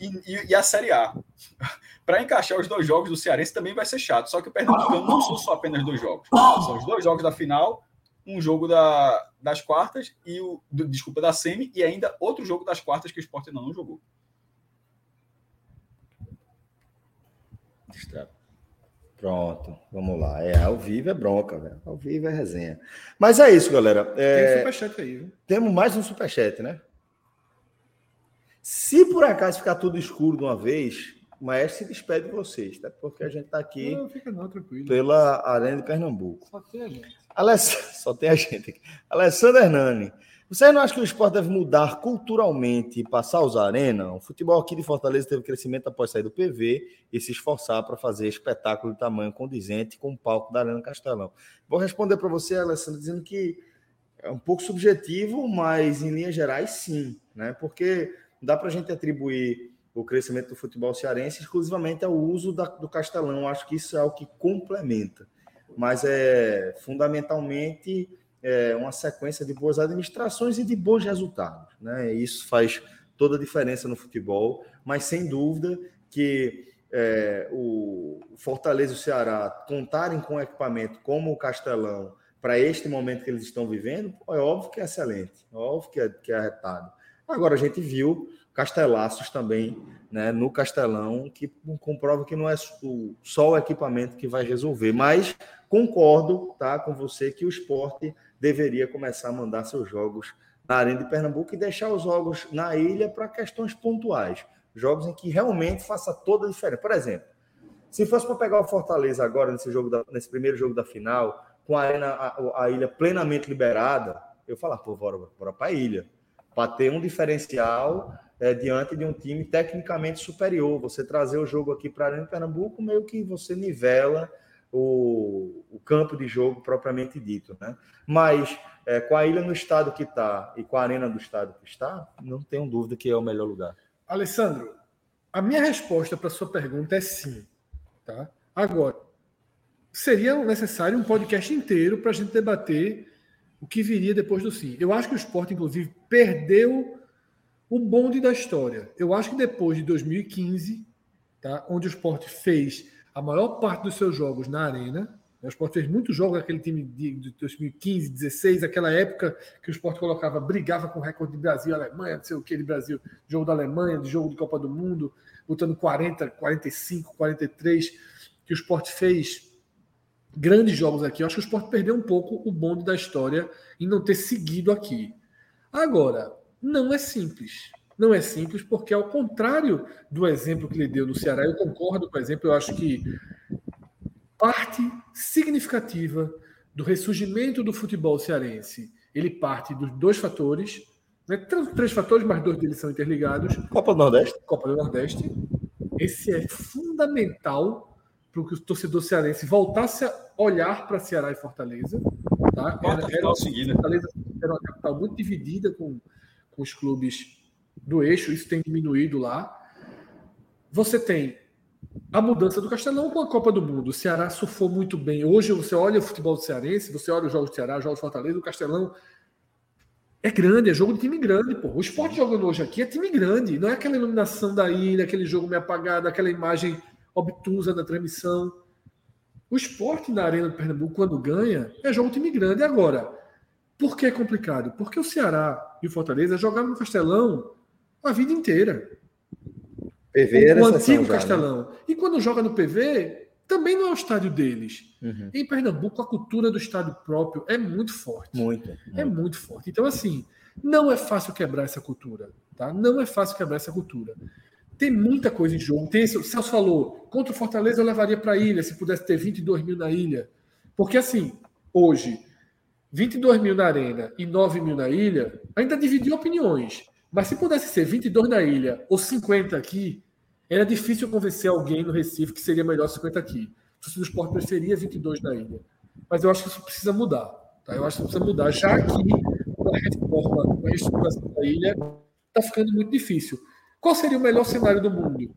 e, e, e a Série A. Para encaixar os dois jogos do Cearense também vai ser chato. Só que o Pernambucano não são só apenas dois jogos. São os dois jogos da final, um jogo da, das quartas e o do, desculpa da semi e ainda outro jogo das quartas que o Sport ainda não jogou. Pronto, vamos lá. É, ao vivo é bronca, velho. Ao vivo é resenha. Mas é isso, galera. É... Tem um superchat aí, viu? Temos mais um superchat, né? Se por acaso ficar tudo escuro de uma vez, o Maestro se despede de vocês, tá? Porque a gente está aqui não, não, pela Arena de Pernambuco. Só tem a gente. Aless... Só tem a gente aqui. Alessandro Hernani. Você não acha que o esporte deve mudar culturalmente e passar a usar arena? O futebol aqui de Fortaleza teve crescimento após sair do PV e se esforçar para fazer espetáculo de tamanho condizente com o palco da Arena Castelão. Vou responder para você, Alessandro, dizendo que é um pouco subjetivo, mas em linhas gerais, sim. Né? Porque dá para a gente atribuir o crescimento do futebol cearense exclusivamente ao uso da, do Castelão. Acho que isso é o que complementa. Mas é fundamentalmente é, uma sequência de boas administrações e de bons resultados. Né? Isso faz toda a diferença no futebol, mas sem dúvida que é, o Fortaleza e o Ceará contarem com equipamento como o Castelão para este momento que eles estão vivendo, é óbvio que é excelente, é óbvio que é, que é arretado. Agora a gente viu Castelaços também né, no Castelão, que comprova que não é só o equipamento que vai resolver. Mas concordo tá, com você que o esporte deveria começar a mandar seus jogos na Arena de Pernambuco e deixar os jogos na ilha para questões pontuais. Jogos em que realmente faça toda a diferença. Por exemplo, se fosse para pegar o Fortaleza agora nesse, jogo da, nesse primeiro jogo da final, com a, arena, a, a ilha plenamente liberada, eu falar, pô, bora, bora para a ilha para ter um diferencial é, diante de um time tecnicamente superior. Você trazer o jogo aqui para Arena Pernambuco, meio que você nivela o, o campo de jogo propriamente dito. Né? Mas é, com a ilha no estado que está e com a arena do estado que está, não tenho dúvida que é o melhor lugar. Alessandro, a minha resposta para sua pergunta é sim. Tá? Agora, seria necessário um podcast inteiro para a gente debater o que viria depois do sim. Eu acho que o esporte, inclusive, perdeu o bonde da história. Eu acho que depois de 2015, tá, onde o esporte fez a maior parte dos seus jogos na arena, né, o esporte fez muitos jogos aquele time de 2015, 16, aquela época que o esporte colocava, brigava com o recorde de Brasil, Alemanha, não sei o que de Brasil, jogo da Alemanha, de jogo de Copa do Mundo. botando 40, 45, 43, que o esporte fez grandes jogos aqui. Eu acho que o esporte perdeu um pouco o bonde da história em não ter seguido aqui. Agora, não é simples. Não é simples, porque ao contrário do exemplo que ele deu no Ceará, eu concordo com o exemplo, eu acho que parte significativa do ressurgimento do futebol cearense, ele parte dos dois fatores, né? três fatores, mas dois deles são interligados. Copa do Nordeste. Copa do Nordeste. Esse é fundamental para que o torcedor cearense voltasse a olhar para Ceará e Fortaleza. Tá? Era, era, Fortaleza era uma capital muito dividida com, com os clubes do eixo, isso tem diminuído lá. Você tem a mudança do Castelão com a Copa do Mundo. O Ceará surfou muito bem. Hoje você olha o futebol do Cearense, você olha os jogos do Ceará, os jogos do Fortaleza, o Castelão é grande, é jogo de time grande, pô. O esporte jogando hoje aqui é time grande, não é aquela iluminação da ilha, aquele jogo meio apagado, aquela imagem obtusa da transmissão. O esporte na Arena do Pernambuco, quando ganha, é jogo de time grande. Agora, por que é complicado? Porque o Ceará e o Fortaleza jogaram no Castelão a vida inteira. PV era o antigo já, né? Castelão. Né? E quando joga no PV, também não é o estádio deles. Uhum. Em Pernambuco, a cultura do estádio próprio é muito forte. Muito, É muito forte. Então, assim, não é fácil quebrar essa cultura. Tá? Não é fácil quebrar essa cultura. Tem muita coisa em jogo. Tem o Celso falou, contra o Fortaleza eu levaria para a ilha, se pudesse ter 22 mil na ilha. Porque, assim, hoje, 22 mil na arena e 9 mil na ilha, ainda dividiu opiniões. Mas se pudesse ser 22 na ilha ou 50 aqui, era difícil convencer alguém no Recife que seria melhor 50 aqui. O torcedor do esporte preferia 22 na ilha. Mas eu acho que isso precisa mudar. Tá? Eu acho que precisa mudar, já que a reforma, a reestruturação da ilha está ficando muito difícil. Qual seria o melhor cenário do mundo?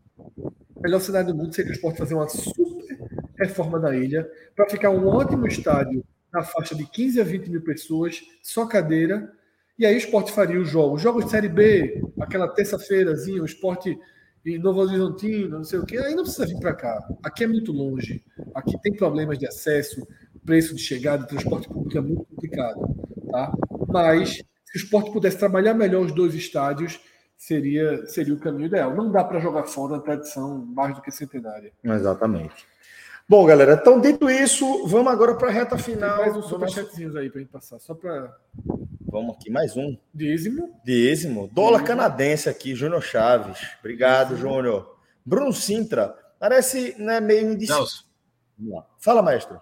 O melhor cenário do mundo seria o esporte fazer uma super reforma da ilha para ficar um ótimo estádio na faixa de 15 a 20 mil pessoas, só cadeira, e aí o esporte faria os jogos. Jogos de Série B, aquela terça-feirazinha, o esporte em Novo Horizontino, não sei o quê, aí não precisa vir para cá. Aqui é muito longe. Aqui tem problemas de acesso, preço de chegada, transporte público é muito complicado. Tá? Mas se o esporte pudesse trabalhar melhor os dois estádios, seria, seria o caminho ideal. Não dá para jogar fora a tradição mais do que centenária. Exatamente. Bom, galera, então dito isso, vamos agora para a reta final. Tem mais uns superchatzinhos aí para gente passar, só para Vamos aqui, mais um. Dízimo. Dízimo. Dólar Dízimo. canadense aqui, Júnior Chaves. Obrigado, Júnior. Bruno Sintra. Parece né, meio indeciso. Fala, maestro.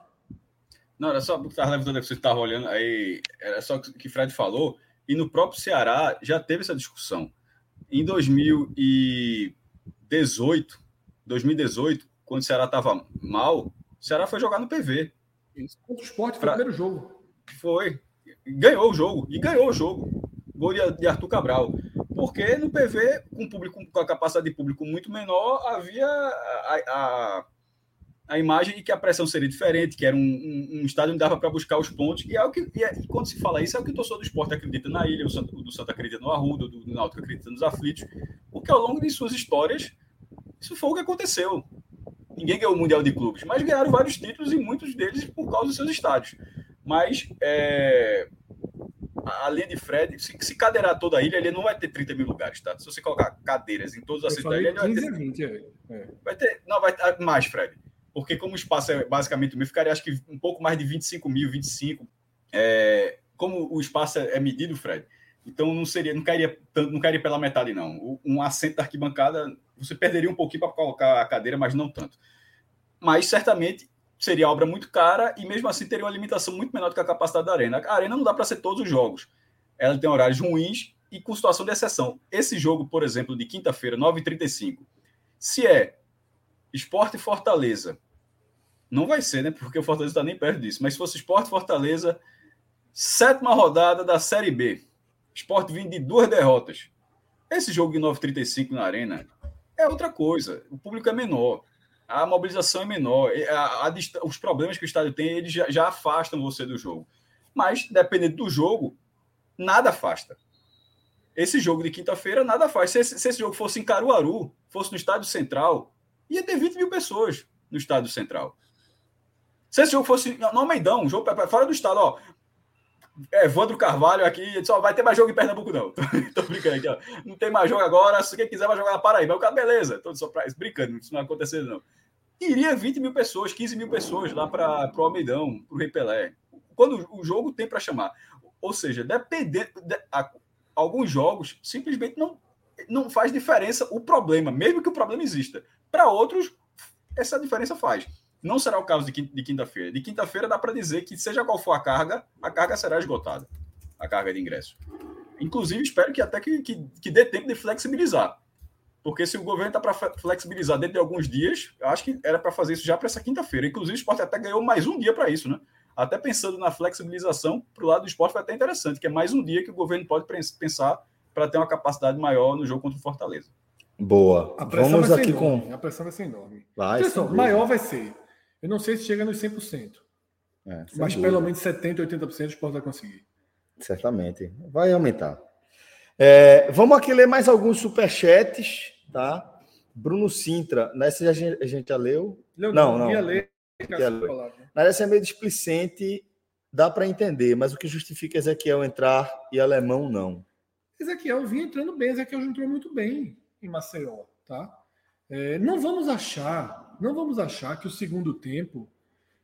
Não, era só porque estava levantando que você estava olhando, aí era só o que o Fred falou, e no próprio Ceará já teve essa discussão. Em 2018, 2018, quando o Ceará estava mal, o Ceará foi jogar no PV. Isso, contra o esporte, foi pra... o primeiro jogo. Foi ganhou o jogo, e ganhou o jogo. Gol de Arthur Cabral. Porque no PV, com, público, com a capacidade de público muito menor, havia a, a, a imagem de que a pressão seria diferente, que era um, um, um estádio onde dava para buscar os pontos. E, é o que, e, é, quando se fala isso, é o que o torcedor do esporte acredita na ilha, o, Santo, do Santo acredita no Arruda, do, do Náutico acredita nos aflitos. Porque ao longo de suas histórias, isso foi o que aconteceu. Ninguém ganhou o Mundial de Clubes, mas ganharam vários títulos e muitos deles por causa dos seus estádios. Mas é, a linha de Fred, se, se cadeirar toda a ilha, ele não vai ter 30 mil lugares, tá? Se você colocar cadeiras em todas as cidades, ele vai ter, 20, é. é. vai ter. Não, vai ter mais, Fred. Porque como o espaço é basicamente o mesmo, ficaria acho que um pouco mais de 25 mil, 25. É, como o espaço é medido, Fred, então não seria, não cairia tanto, não cairia pela metade, não. Um assento da arquibancada, você perderia um pouquinho para colocar a cadeira, mas não tanto. Mas certamente seria obra muito cara e mesmo assim teria uma limitação muito menor do que a capacidade da arena. A arena não dá para ser todos os jogos. Ela tem horários ruins e com situação de exceção. Esse jogo, por exemplo, de quinta-feira, 9h35, se é Esporte Fortaleza, não vai ser, né? Porque o Fortaleza está nem perto disso. Mas se fosse Esporte Fortaleza, sétima rodada da Série B. Esporte vindo de duas derrotas. Esse jogo de 9h35 na Arena é outra coisa. O público é menor a mobilização é menor, a, a, os problemas que o estádio tem, eles já, já, afastam você do jogo. Mas, dependendo do jogo, nada afasta. Esse jogo de quinta-feira, nada faz. Se se esse, jogo fosse em Caruaru, fosse no Estádio Central, ia ter 20 mil pessoas no Estádio Central. Se esse jogo fosse no Almeidão, um jogo fora do estado, ó, Evandro Carvalho aqui, só vai ter mais jogo em Pernambuco, não. Tô brincando aqui, ó. Não tem mais jogo agora, se quem quiser vai jogar na Paraíba. O cara, beleza, tô só pra... brincando, isso não vai acontecer, não. Iria 20 mil pessoas, 15 mil pessoas lá para o Almeidão, para o Rei Pelé. Quando o jogo tem para chamar. Ou seja, dependendo. De, a, alguns jogos simplesmente não, não faz diferença o problema, mesmo que o problema exista. Para outros, essa diferença faz. Não será o caso de quinta-feira. De quinta-feira dá para dizer que, seja qual for a carga, a carga será esgotada a carga de ingresso. Inclusive, espero que até que, que, que dê tempo de flexibilizar. Porque se o governo está para flexibilizar dentro de alguns dias, acho que era para fazer isso já para essa quinta-feira. Inclusive, o esporte até ganhou mais um dia para isso, né? Até pensando na flexibilização, para o lado do esporte vai até interessante, que é mais um dia que o governo pode pensar para ter uma capacidade maior no jogo contra o Fortaleza. Boa. A pressão Vamos aqui enorme. com. A pressão vai ser enorme. Vai, Pessoal, maior vai ser. Eu não sei se chega nos 100%. É, mas dúvida. pelo menos 70%, 80% o esporte vai conseguir. Certamente. Vai aumentar. É, vamos aqui ler mais alguns superchats, tá? Bruno Sintra, nessa a gente, a gente já leu? não, não. não. Ia ler, ia ler. Na essa é meio displicente, dá para entender, mas o que justifica Ezequiel entrar e alemão não? Ezequiel vinha entrando bem, Ezequiel entrou muito bem em Maceió, tá? É, não vamos achar não vamos achar que o segundo tempo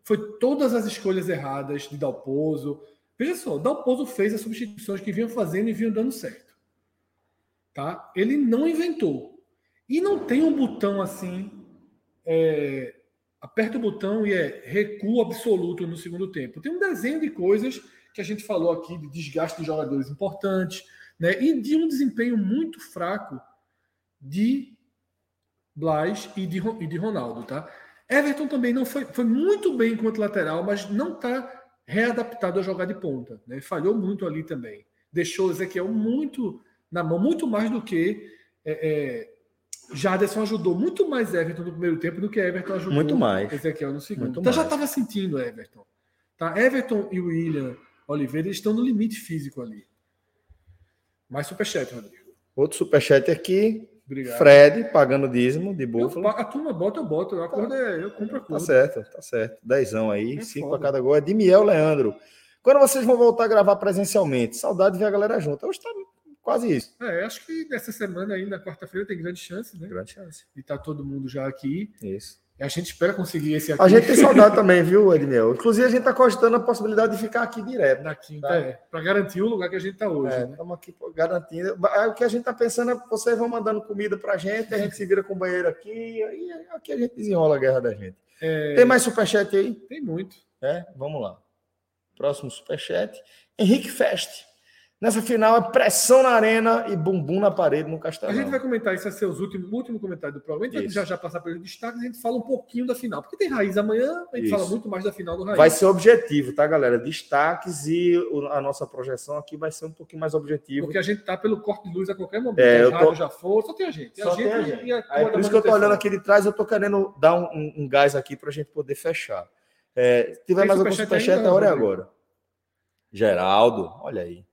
foi todas as escolhas erradas de Dalpozo. Veja só, Dalpozo fez as substituições que vinham fazendo e vinham dando certo. Tá? Ele não inventou. E não tem um botão assim. É, aperta o botão e é recuo absoluto no segundo tempo. Tem um desenho de coisas que a gente falou aqui de desgaste de jogadores importantes, né? E de um desempenho muito fraco de Blas e de, e de Ronaldo, tá? Everton também não foi, foi muito bem enquanto lateral, mas não está readaptado a jogar de ponta. Né? Falhou muito ali também. Deixou Ezequiel muito na mão, muito mais do que é, é, Jaderson ajudou muito mais Everton no primeiro tempo do que Everton ajudou muito mais. Ezequiel no segundo. Muito então mais. já estava sentindo Everton. Tá? Everton e William Oliveira estão no limite físico ali. Mais superchat, Rodrigo. Outro superchat aqui. Obrigado. Fred pagando dízimo de búfalo. a turma bota, eu boto. Eu, acordo, é, eu compro a Tá certo, tá certo. Dezão aí, é cinco a cada gol. É de Miel Leandro. Quando vocês vão voltar a gravar presencialmente? Saudade de ver a galera junto. Hoje tá quase isso. É, acho que nessa semana ainda, quarta-feira, tem grande chance, né? Grande chance. E tá todo mundo já aqui. Isso. A gente espera conseguir esse aqui. A gente tem saudade também, viu, Edmel? Inclusive, a gente está cogitando a possibilidade de ficar aqui direto. Na quinta, tá? é. Para garantir o lugar que a gente está hoje. Estamos é, né? aqui garantindo. O que a gente está pensando é vocês vão mandando comida para a gente, a gente se vira com o banheiro aqui, e aqui a gente desenrola a guerra da gente. É... Tem mais superchat aí? Tem muito. É, vamos lá. Próximo superchat. Henrique Fest. Nessa final é pressão na arena e bumbum na parede no Castelo. A gente vai comentar isso, vai ser os últimos, o último comentário do programa. A gente vai já, já passar pelos destaques, a gente fala um pouquinho da final. Porque tem raiz amanhã, a gente isso. fala muito mais da final do raiz. Vai ser objetivo, tá, galera? Destaques e a nossa projeção aqui vai ser um pouquinho mais objetivo. Porque a gente tá pelo corte de luz a qualquer momento. É, eu tô... já for, só tem a gente. Só a gente, tem a gente. A Aí, por isso que eu tô olhando aqui de trás, eu tô querendo dar um, um, um gás aqui pra gente poder fechar. É, se tiver tem mais algum superchat, a hora é agora. Geraldo, olha aí.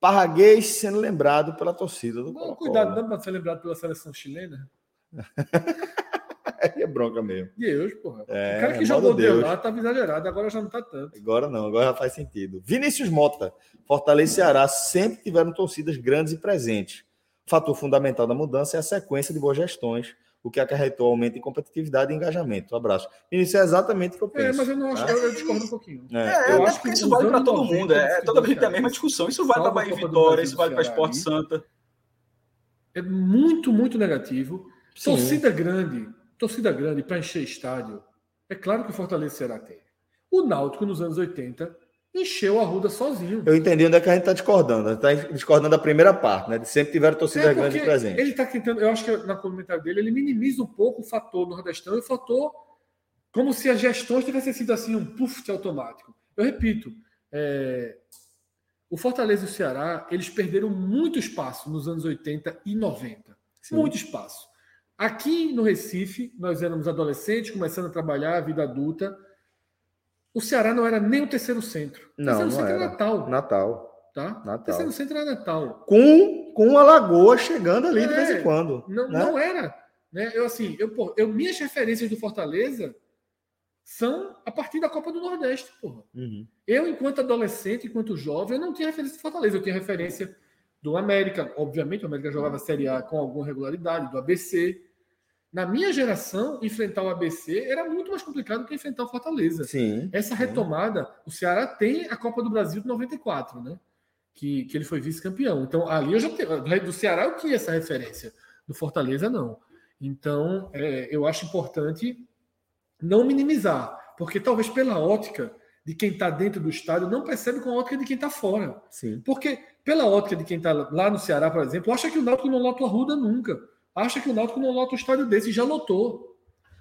Parraguês sendo lembrado pela torcida do Colo Cuidado, não para ser lembrado pela seleção chilena. é bronca mesmo. Deus, porra. É, o cara que jogou Deus lá estava exagerado, agora já não está tanto. Agora não, agora já faz sentido. Vinícius Mota, Fortaleza e Ceará sempre tiveram torcidas grandes e presentes. Fator fundamental da mudança é a sequência de boas gestões o que acarretou aumento em competitividade e engajamento. Um abraço. Isso é exatamente o que eu é, penso. É, mas eu não acho, tá? eu discordo um pouquinho. É, é eu acho que isso vale para todo mundo. É, toda vez tem a mesma discussão. Isso vale para Bahia Vitória, isso vale para Esporte Santa. É muito, muito negativo. Sim. Torcida grande, torcida grande para encher estádio. É claro que o Fortaleza será tem. O Náutico nos anos 80 encheu a Ruda sozinho. Eu entendi onde é que a gente está discordando. Está discordando da primeira parte, né? De sempre tiveram torcida é grande presente. Ele está tentando, eu acho que na comentário dele, ele minimiza um pouco o fator nordestão e o fator como se as gestões tivessem sido assim um puff automático. Eu repito, é, o Fortaleza e o Ceará, eles perderam muito espaço nos anos 80 e 90. Sim. Muito espaço. Aqui no Recife, nós éramos adolescentes, começando a trabalhar a vida adulta o Ceará não era nem o terceiro centro. O não, terceiro não centro era. é Natal. Natal. Tá? Natal. O terceiro centro era Natal. Com, com a Lagoa chegando ali é, de vez em quando. Não, né? não era. Né? Eu, assim, eu, pô, eu, minhas referências do Fortaleza são a partir da Copa do Nordeste, porra. Uhum. Eu, enquanto adolescente, enquanto jovem, eu não tinha referência de Fortaleza, eu tinha referência do América. Obviamente, o América jogava Série A com alguma regularidade, do ABC. Na minha geração, enfrentar o ABC era muito mais complicado que enfrentar o Fortaleza. Sim. Essa retomada, o Ceará tem a Copa do Brasil de 94, né? Que, que ele foi vice-campeão. Então, ali eu já tenho. Do Ceará eu tinha essa referência. Do Fortaleza, não. Então, é, eu acho importante não minimizar, porque talvez pela ótica de quem está dentro do estádio não percebe com a ótica de quem está fora. Sim. Porque pela ótica de quem está lá no Ceará, por exemplo, acha que o Náutico não lota o Arruda nunca. Acha que o Náutico não lota o estádio desse e já lotou.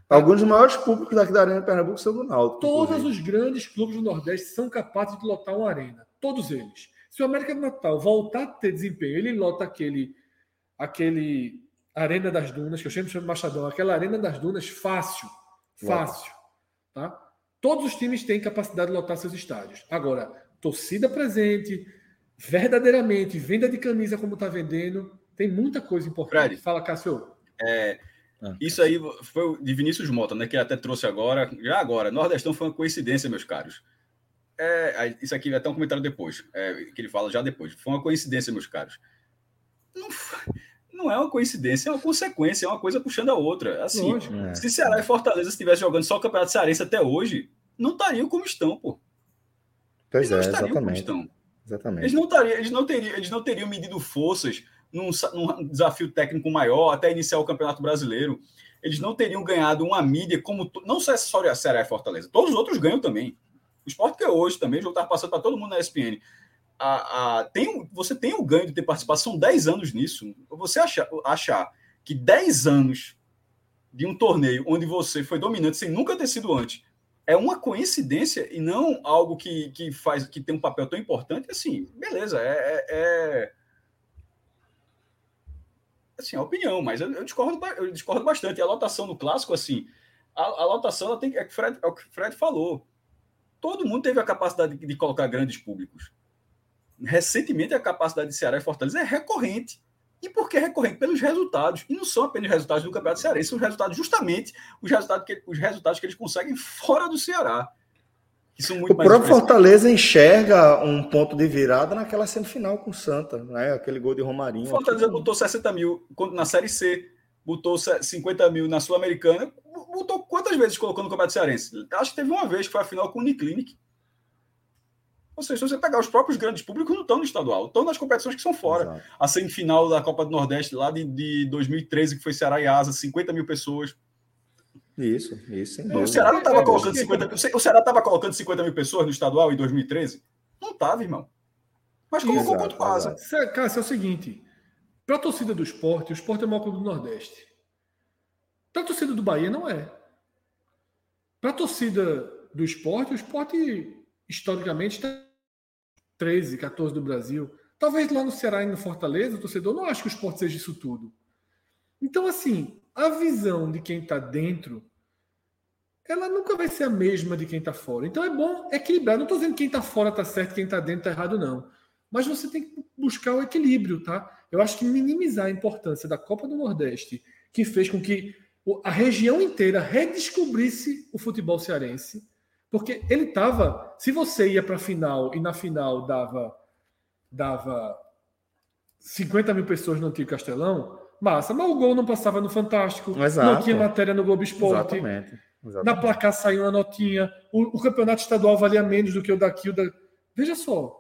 Alguns dos maiores públicos daqui da Arena de Pernambuco são do Náutico. Todos os grandes clubes do Nordeste são capazes de lotar uma arena. Todos eles. Se o América do Natal voltar a ter desempenho, ele lota aquele, aquele Arena das Dunas, que eu sempre chamo de Machadão, aquela Arena das Dunas fácil. Fácil. Tá? Todos os times têm capacidade de lotar seus estádios. Agora, torcida presente, verdadeiramente, venda de camisa como está vendendo, tem muita coisa importante. Fred. Fala, Cássio. É, Ah. Isso aí foi o de Vinícius Mota, né? Que ele até trouxe agora. Já agora, Nordestão foi uma coincidência, meus caros. É, isso aqui vai até um comentário depois, é, que ele fala já depois. Foi uma coincidência, meus caros. Não, não é uma coincidência, é uma consequência, é uma coisa puxando a outra. Assim, Lógico. É. se Ceará e Fortaleza estivessem jogando só o Campeonato Cearense até hoje, não estariam como estão, pô. Pois Eles não é, estariam como exatamente. estão. Eles Exatamente. não, tariam, eles, não teriam, eles não teriam medido forças num, num desafio técnico maior até iniciar o Campeonato Brasileiro. Eles não teriam ganhado uma mídia como. Não só a Ceará e Fortaleza. Todos os outros ganham também. O esporte que é hoje também, jogo estava passando para todo mundo na ESPN. A, a- tem, você tem o ganho de ter participado, são 10 anos nisso. Você achar, achar que 10 anos de um torneio onde você foi dominante sem nunca ter sido antes é uma coincidência e não algo que, que faz que tem um papel tão importante assim beleza é, é, é- assim a opinião mas eu, eu discordo eu discordo bastante E a lotação no clássico assim a, a lotação ela tem é, que Fred, é o que o Fred falou todo mundo teve a capacidade de, de colocar grandes públicos recentemente a capacidade de Ceará e Fortaleza é recorrente e por que recorrente? Pelos resultados. E não são apenas os resultados do Campeonato Cearense, são os resultados, justamente, os resultados que, os resultados que eles conseguem fora do Ceará. O próprio. Fortaleza enxerga um ponto de virada naquela semifinal com o Santa, né? Aquele gol de Romarinho. O Fortaleza botou 60 mil na Série C, botou se- 50 mil na Sul-Americana. Botou quantas vezes colocou no Campeonato Cearense? Acho que teve uma vez que foi a final com o Uniclinic. Ou seja, se você pegar os próprios grandes públicos, não estão no estadual, estão nas competições que são fora. Exato. A semifinal da Copa do Nordeste, lá de, de 2013, que foi Ceará e Asa, 50 mil pessoas. Isso, isso, sem O dúvida. Ceará não estava É, colocando acho que- 50 mil. O Ceará estava colocando 50 mil pessoas no estadual em 2013? Não estava, irmão. Mas colocou Exato, o exato. Cê- Cássio, é o seguinte: para a torcida do esporte, o esporte é o maior clube do Nordeste. Para a torcida do Bahia, não é. Para a torcida do esporte, o esporte, historicamente, está 13, 14 do Brasil. Talvez lá no Ceará e no Fortaleza, o torcedor não acha que o esporte seja isso tudo. Então, assim, a visão de quem está dentro, ela nunca vai ser a mesma de quem está fora. Então é bom equilibrar. Não estou dizendo que quem está fora está certo, quem está dentro está errado, não. Mas você tem que buscar o equilíbrio, tá? Eu acho que minimizar a importância da Copa do Nordeste, que fez com que a região inteira redescobrisse o futebol cearense, porque ele estava. Se você ia para a final e na final dava, dava 50 mil pessoas no Antigo Castelão, massa, mas o gol não passava no Fantástico, Exato. não tinha matéria no Globo Esporte. Exatamente. Na exatamente. placar saiu uma notinha. O, o campeonato estadual valia menos do que o daqui. O da... Veja só.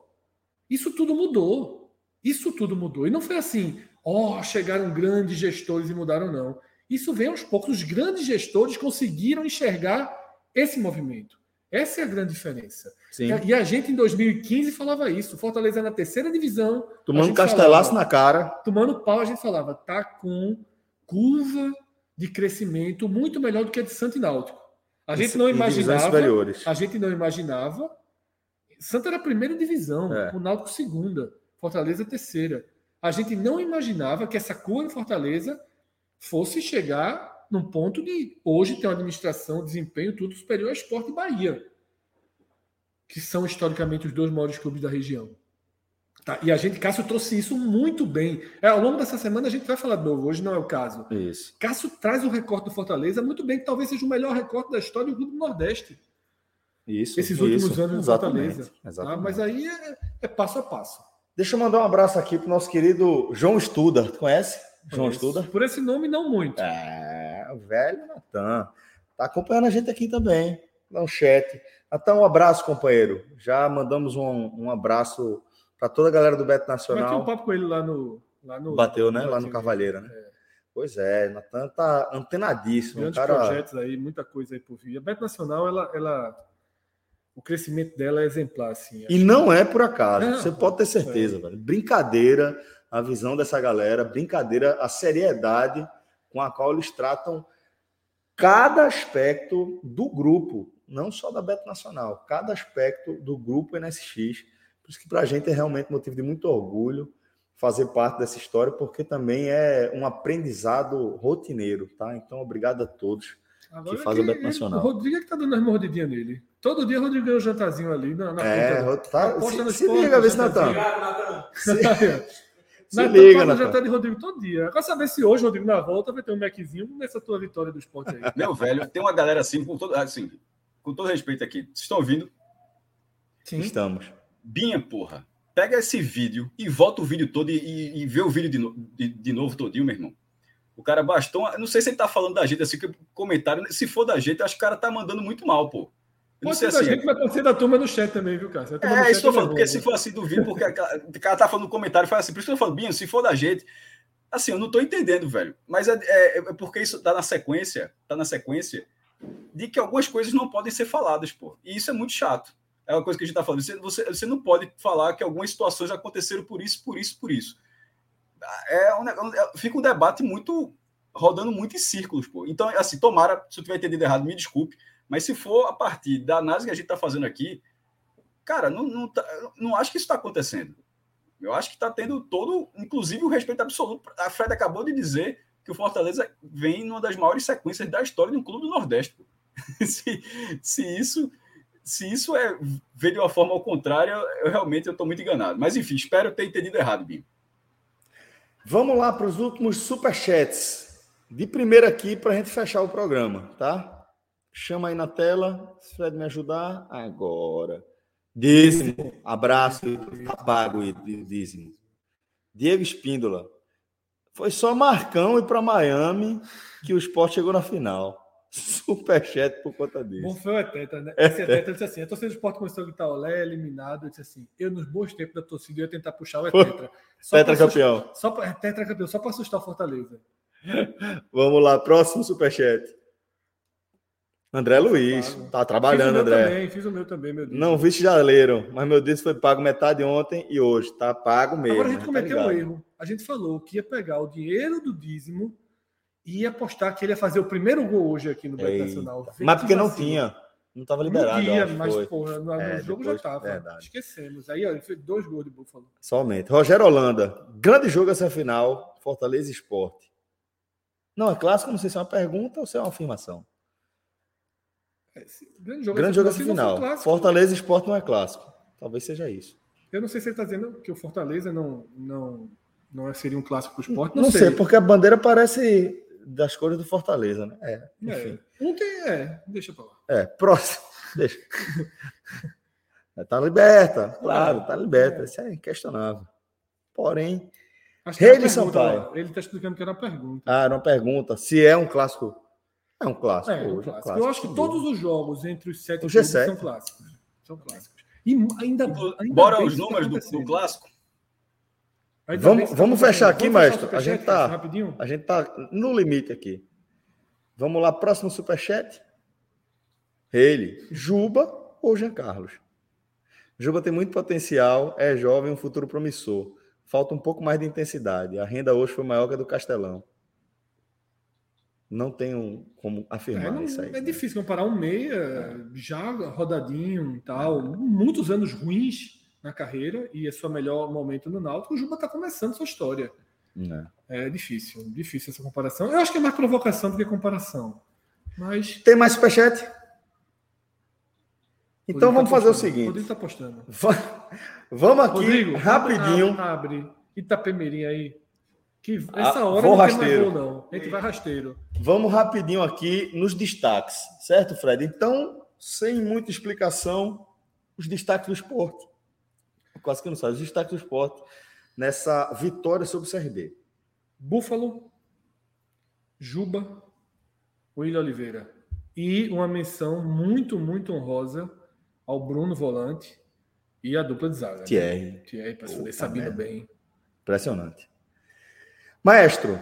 Isso tudo mudou. Isso tudo mudou. E não foi assim, ó, chegaram grandes gestores e mudaram, não. Isso vem aos poucos. Os grandes gestores conseguiram enxergar esse movimento. Essa é a grande diferença. Sim. E a gente, em 2015, falava isso. Fortaleza na terceira divisão. Tomando castelaço falava, na cara. tomando pau, a gente falava, tá com curva de crescimento muito melhor do que a de Santo e Náutico. A gente não Em divisões imaginava, superiores. a gente não imaginava. Santa era a primeira divisão, É. o Náutico segunda, Fortaleza terceira. A gente não imaginava que essa curva em Fortaleza fosse chegar num ponto de hoje ter uma administração, desempenho tudo superior ao Esporte e Bahia, que são historicamente os dois maiores clubes da região. Tá, e a gente, Cássio trouxe isso muito bem. É, ao longo dessa semana a gente vai falar de novo, hoje não é o caso. Isso. Cássio traz o recorte do Fortaleza muito bem, que talvez seja o melhor recorte da história do Clube do Nordeste. Isso. Esses últimos isso, anos do exatamente, Fortaleza. Tá? exatamente. Mas aí é, é passo a passo. Deixa eu mandar um abraço aqui pro nosso querido João Estuda. Tu conhece? João Por esse- Estuda? Por esse nome, não muito. É, o velho Natan. Tá acompanhando a gente aqui também. Dá um chat. Natan, um abraço, companheiro. Já mandamos um, um abraço para toda a galera do Beto Vai ter um Nacional. papo com ele lá no. Lá no Bateu, né? Lá no Bateu. Cavalheira, né? Pois é, Natan tá antenadíssimo. Um Grandes cara... projetos aí, muita coisa aí por vir. A Beto Nacional, ela, ela, o crescimento dela é exemplar, assim. E não é por acaso, Não, você pode ter certeza, velho. Brincadeira, a visão dessa galera, brincadeira, a seriedade com a qual eles tratam cada aspecto do grupo, não só da Beto Nacional, cada aspecto do grupo NSX. Por isso que para a gente é realmente motivo de muito orgulho fazer parte dessa história, porque também é um aprendizado rotineiro, tá? Então, obrigado a todos. Agora que faz o que Beto ele- Nacional. O Rodrigo é que tá dando as mordidinhas nele. Todo dia o Rodrigo ganha um jantarzinho ali na, na É, conta. tá, Aposta se, se liga, vê se. Natan. Se, se Natan liga, faz o Natan. jantar de Rodrigo todo dia. Quero saber se hoje, Rodrigo, na volta, vai ter um Maczinho nessa tua vitória do esporte aí. Meu velho, tem uma galera assim, com todo, assim, com todo respeito aqui. Vocês estão ouvindo? Sim. Estamos. Binha, porra. Pega esse vídeo e volta o vídeo todo e, e- e vê o vídeo de, no- de- de novo todinho, meu irmão. O cara bastou. Não sei se ele tá falando da gente, assim, que comentário. Se for da gente, acho que o cara tá mandando muito mal, pô. Não Pode ser da assim. gente, pode ser da turma no chat também, viu, Cássio? A turma no É, isso eu é falo, porque se for assim do vídeo, porque cara- o cara tá falando no comentário, fala assim, por isso que eu falo, Binho, se for da gente, assim, eu não tô entendendo, velho. Mas é, é- é porque isso tá na sequência, tá na sequência de que algumas coisas não podem ser faladas, pô. E isso é muito chato. É uma coisa que a gente tá falando. Você, você, você não pode falar que algumas situações aconteceram por isso, por isso, por isso. É um, neg- é- fica um debate muito rodando muito em círculos, pô. Então, assim, tomara, se eu tiver entendido errado, me desculpe, mas se for a partir da análise que a gente está fazendo aqui, cara, não, não, tá- não acho que isso está acontecendo. Eu acho que está tendo todo, inclusive o respeito absoluto. A Fred acabou de dizer que o Fortaleza vem numa das maiores sequências da história de um clube do Nordeste. se, se isso se isso é ver de uma forma ao contrário, eu realmente estou muito enganado. Mas enfim, espero ter entendido errado, Binho. Vamos lá para os últimos superchats. De primeira aqui para a gente fechar o programa, tá? Chama aí na tela, se Fred me ajudar. Agora. Dízimo, abraço, tá pago, e- e- dízimo. Diego Espíndola. Foi só Marcão ir para Miami que o esporte chegou na final. Superchat por conta Bom disso. foi o Teta, né? Esse é Teta, ele disse assim: a torcida do esporte começou a gritar olé, eliminado. Eu disse assim: eu, nos bons tempos da torcida, ia tentar puxar o Foi. Tetra. Campeão. assustar- Só para Tetra campeão, só para assustar o Fortaleza. Vamos lá, próximo superchat. André Luiz. Pago. Tá trabalhando, André. também, fiz o meu também, meu Deus. Não vi se já leram, mas meu Deus foi pago metade ontem e hoje. Tá pago mesmo. Agora a gente né? cometeu Tá um erro. A gente falou que ia pegar o dinheiro do dízimo e ia apostar que ele ia fazer o primeiro gol hoje aqui no Eita. Nacional. Mas que porque não vacilo. tinha. Não estava Não liberado. ia, acho, mas foi. porra, no, É, jogo depois- já tava. verdade. Esquecemos. Aí ó, ele fez dois gols de Buffalo. Somente. Rogério Holanda. Grande jogo essa final. Fortaleza Esporte. Não, é clássico, não sei se é uma pergunta ou se é uma afirmação. Esse Grande jogo, Grande jogo não final. clássico, Fortaleza e Esporte não é clássico. Talvez seja isso. Eu não sei se ele está dizendo que o Fortaleza não, não, não é- seria um clássico para o esporte. Não, sei. porque a bandeira parece das cores do Fortaleza, né? É, É. enfim. Ontem é, deixa para lá. É, próximo. Deixa. Tá liberta, claro, tá liberta. Isso é inquestionável. Porém, Rei de Sampaio. ó. Ele está explicando que era uma pergunta. ah, era uma pergunta. Se é um clássico. É um clássico. É, um hoje, é um clássico. clássico, Eu acho que todos os jogos entre os sete O clubes G7. são clássicos. São clássicos. E ainda, ainda Bora os tá números do, do clássico. Ainda Vamos- tá vamos fechar aqui, Vamos fechar maestro. A gente tá- Rapidinho. A gente tá no limite aqui. Vamos lá, próximo superchat. Ele, Juba ou Jean Carlos? Juba tem muito potencial, é jovem, um futuro promissor. Falta um pouco mais de intensidade. A renda hoje foi maior que a do Castelão. Não tenho como afirmar É, não- isso aí. é difícil comparar um meia já rodadinho e tal, muitos anos ruins na carreira e é seu melhor momento no Náutico. O Juba está começando sua história. Não. É difícil, difícil essa comparação. Eu acho que é mais provocação do que comparação. Mas Tem mais superchat? Então vamos fazer o seguinte. Rodrigo tá apostando. Va- Vamos aqui Rodrigo, rapidinho. Abre, abre Itapemirim aí. Que Ah, essa hora vou não tem rasteiro. mais gol, não. A gente vai rasteiro. Vamos rapidinho aqui nos destaques, certo, Fred? Então, sem muita explicação, os destaques do esporte. Quase que não sabe, os destaques do esporte nessa vitória sobre o CRB. Búfalo, Juba, William Oliveira. E uma menção muito, muito honrosa ao Bruno Volante e a dupla de zaga. né? Thierry, Thierry, para Sabino merda. bem. impressionante. Maestro,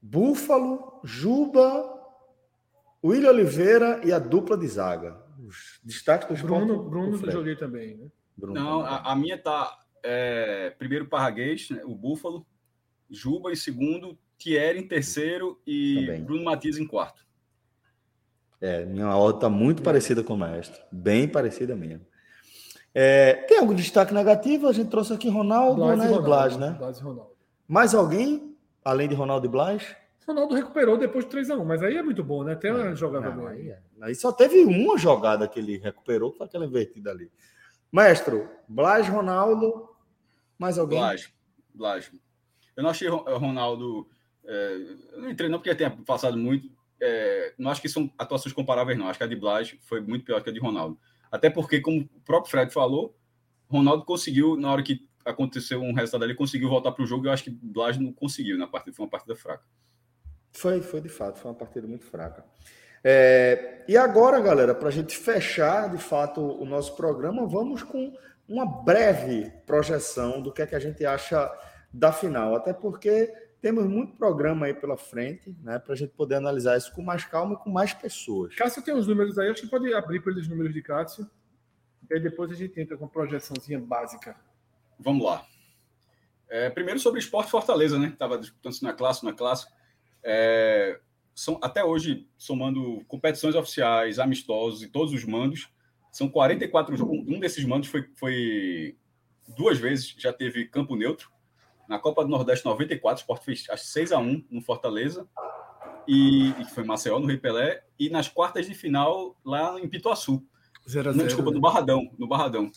Búfalo, Juba, William Oliveira e a dupla de zaga. Os destaques do esporte. Bruno, do Bruno eu Fred. joguei também, né? Bruno Não, também. a, a minha tá é, primeiro Parraguês, né, o Búfalo, Juba em segundo, Thierry em terceiro e Também. Bruno Matias em quarto. É, minha ordem está muito parecida com o maestro. Bem parecida mesmo. É, tem algum destaque negativo? A gente trouxe aqui Ronaldo Blas né, e Ronaldo, Blas, né? Blas e Ronaldo. Mais alguém, além de Ronaldo e Blas? Ronaldo recuperou depois de 3x1, mas aí é muito bom, né? Até uma jogada Não, bem. aí, é. aí só teve uma jogada que ele recuperou, foi aquela invertida ali. Maestro, Blas, Ronaldo, mais alguém? Blas, Blas. Eu não achei Ron- Ronaldo. é, eu não entrei não porque tenha passado muito. é, não acho que são atuações comparáveis, não. Acho que a de Blas foi muito pior que a de Ronaldo. Até porque, como o próprio Fred falou, Ronaldo conseguiu, na hora que aconteceu um resultado ali, conseguiu voltar para o jogo. Eu acho que Blas não conseguiu na partida. Foi uma partida fraca. Foi, foi de fato, foi uma partida muito fraca. É, e agora, galera, para a gente fechar de fato o nosso programa, vamos com uma breve projeção do que é que a gente acha da final. Até porque temos muito programa aí pela frente, né? Para a gente poder analisar isso com mais calma e com mais pessoas. Cássio tem uns números aí, acho que pode abrir para eles os números de Cássio. E aí depois a gente entra com uma projeçãozinha básica. Vamos lá. É, primeiro sobre Esporte Fortaleza, né? Estava disputando-se na classe, na classe. É, são, até hoje, somando competições oficiais, amistosos e todos os mandos, são 44 jogos. Um desses mandos foi, foi duas vezes, já teve campo neutro. Na Copa do Nordeste 94, o Sport fez acho, 6 a 1 no Fortaleza. E, e foi Maceió, no Rei Pelé. E nas quartas de final, lá em Pituaçu. 0 a Não, 0 desculpa, no Barradão, no Barradão.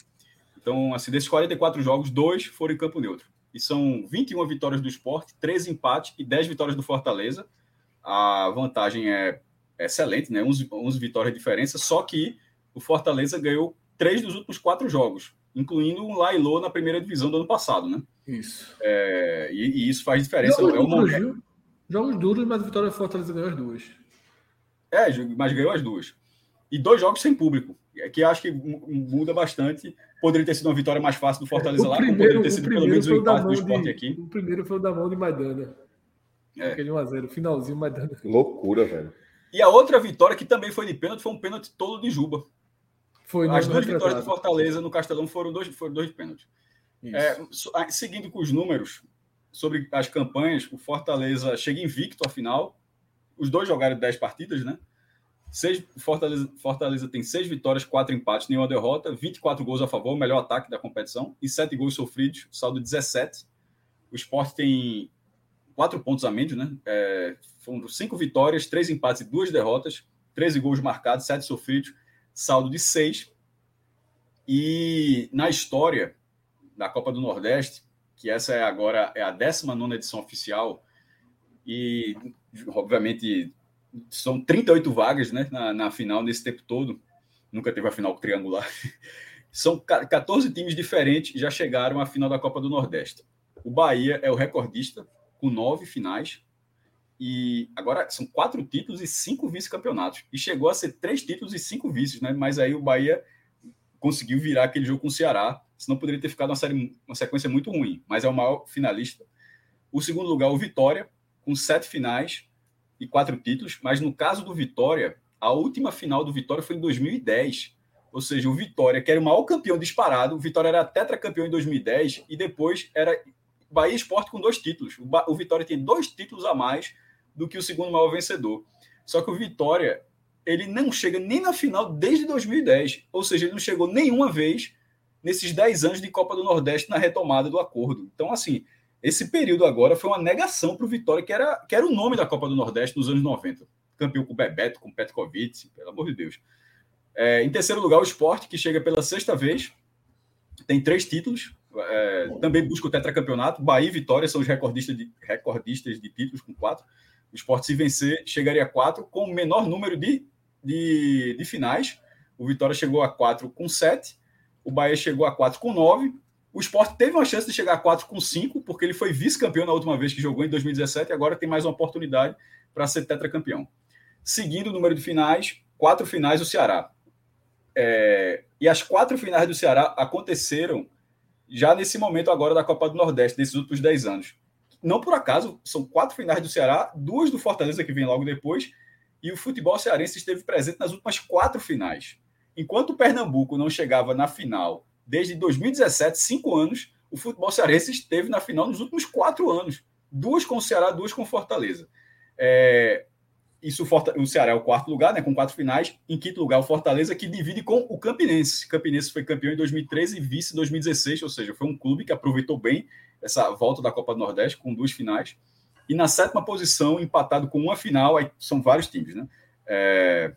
Então, assim, desses 44 jogos, dois foram em campo neutro. E são 21 vitórias do esporte, 13 empates e 10 vitórias do Fortaleza. A vantagem é excelente, né? 11, 11 vitórias de diferença, só que o Fortaleza ganhou três dos últimos quatro jogos, incluindo um Lailô na primeira divisão do ano passado, né? Isso. É, e, e isso faz diferença. Jogos É, o duros, momento-? Jogos duros, mas a Vitória Fortaleza ganhou as duas. é, mas ganhou as duas. E dois jogos sem público, é que acho que mu- muda bastante. Poderia ter sido uma vitória mais fácil do Fortaleza lá, como poderia ter sido pelo menos o foi o da empate do esporte de, aqui. o primeiro foi o da mão de Maidana. É. Aquele 1x0, finalzinho Maidana. Loucura, velho. E a outra vitória, que também foi de pênalti, foi um pênalti todo de Juba. Foi As duas vitórias do. Fortaleza no Castelão foram dois, foram dois pênaltis. É, seguindo com os números sobre as campanhas, o Fortaleza chega invicto à final. Os dois jogaram 10 partidas, né? Seis, Fortaleza, Fortaleza tem seis vitórias, quatro empates, nenhuma derrota, 24 gols a favor, o melhor ataque da competição, e sete gols sofridos, saldo 17. O Sport tem quatro pontos a menos, né? É, foram cinco vitórias, três empates e duas derrotas, 13 gols marcados, sete sofridos, saldo de seis. E na história da Copa do Nordeste, que essa é agora é a 19 edição oficial, e obviamente são 38 vagas né, na, na final nesse tempo todo, nunca teve a final triangular. São ca- 14 times diferentes já chegaram à final da Copa do Nordeste. O Bahia é o recordista, com nove finais. E agora são quatro títulos e cinco vice-campeonatos. E chegou a ser três títulos e cinco vices, né? Mas aí o Bahia conseguiu virar aquele jogo com o Ceará, senão poderia ter ficado uma, série, uma sequência muito ruim. Mas é o maior finalista. O segundo lugar, o Vitória, com sete finais e quatro títulos. Mas no caso do Vitória, a última final do Vitória foi em 2010. Ou seja, o Vitória, que era o maior campeão disparado, o Vitória era tetracampeão em 2010 e depois era Bahia Esporte com dois títulos. O, o Vitória tem dois títulos a mais do que o segundo maior vencedor. Só que o Vitória, ele não chega nem na final desde 2010. Ou seja, ele não chegou nenhuma vez nesses 10 anos de Copa do Nordeste na retomada do acordo. Então, assim, esse período agora foi uma negação para o Vitória, que era, que era o nome da Copa do Nordeste nos anos 90. Campeão com o Bebeto, com o Petkovic, pelo amor de Deus. É, em terceiro lugar, o esporte, que chega pela sexta vez, tem três títulos, é, também busca o tetracampeonato. Bahia e Vitória são os recordistas de, recordistas de títulos, com quatro. O esporte, se vencer, chegaria a quatro, com o menor número de, de, de finais. O Vitória chegou a quatro com sete, o Bahia chegou a quatro com nove. O esporte teve uma chance de chegar a quatro com cinco, porque ele foi vice-campeão na última vez que jogou, em 2017, e agora tem mais uma oportunidade para ser tetracampeão. Seguindo o número de finais, quatro finais o Ceará. É, e as quatro finais do Ceará aconteceram já nesse momento agora da Copa do Nordeste, desses últimos dez anos. Não por acaso, são quatro finais do Ceará, duas do Fortaleza que vem logo depois, e o futebol cearense esteve presente nas últimas quatro finais. Enquanto o Pernambuco não chegava na final desde 2017, cinco anos, o futebol cearense esteve na final nos últimos quatro anos. Duas com o Ceará, duas com Fortaleza. É, isso o Ceará é o quarto lugar, né, com quatro finais. Em quinto lugar, o Fortaleza, que divide com o Campinense. Campinense foi campeão em 2013 e vice em 2016, ou seja, foi um clube que aproveitou bem essa volta da Copa do Nordeste com duas finais. E na sétima posição, empatado com uma final, aí são vários times, né? É,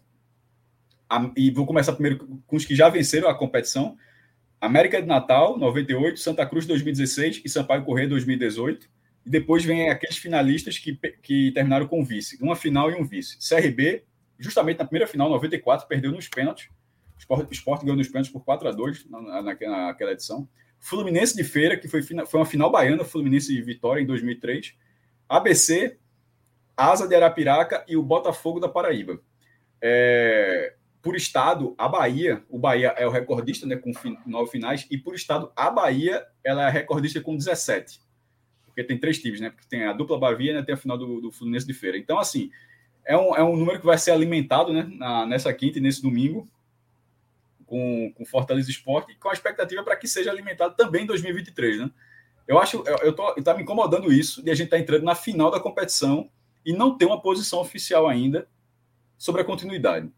a, e vou começar primeiro com os que já venceram a competição. América de Natal, 98, Santa Cruz, 2016 e Sampaio Corrêa, 2018. E depois vem aqueles finalistas que, que terminaram com vice, uma final e um vice. CRB, justamente na primeira final, 94, perdeu nos pênaltis. Sport, Sport ganhou nos pênaltis por 4 a 2 na, naquela, naquela edição. Fluminense de Feira, que foi, foi uma final baiana, Fluminense e Vitória em 2003. ABC, Asa de Arapiraca e o Botafogo da Paraíba. É, por estado, a Bahia, o Bahia é o recordista né, com nove finais, e por estado, a Bahia ela é recordista com 17 porque tem três times, né? Porque tem a dupla Bavia e né, tem a final do, do Fluminense de Feira. Então, assim, é um, é um número que vai ser alimentado né, na, nessa quinta e nesse domingo com, com Fortaleza Esporte com a expectativa para que seja alimentado também em 2023, né? Eu acho, eu, eu tô, tá me incomodando isso de a gente estar tá entrando na final da competição e não ter uma posição oficial ainda sobre a continuidade.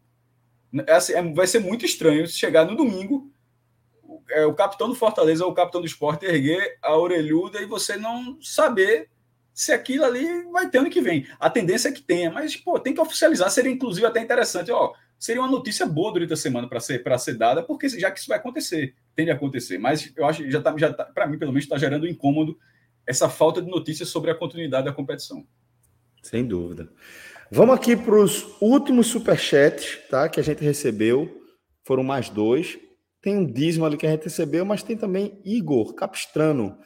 É, assim, é, vai ser muito estranho se chegar no domingo é, o capitão do Fortaleza ou o capitão do esporte erguer a orelhuda e você não saber se aquilo ali vai ter ano que vem. A tendência é que tenha, mas pô, tem que oficializar. Seria inclusive até interessante, ó, seria uma notícia boa durante a semana para ser para ser dada, porque já que isso vai acontecer, tende a acontecer. Mas eu acho que já tá, já tá, para mim pelo menos está gerando incômodo essa falta de notícias sobre a continuidade da competição. Sem dúvida. Vamos aqui para os últimos superchats, tá? Que a gente recebeu. Foram mais dois. Tem um dízimo ali que a gente recebeu, mas tem também Igor Capistrano.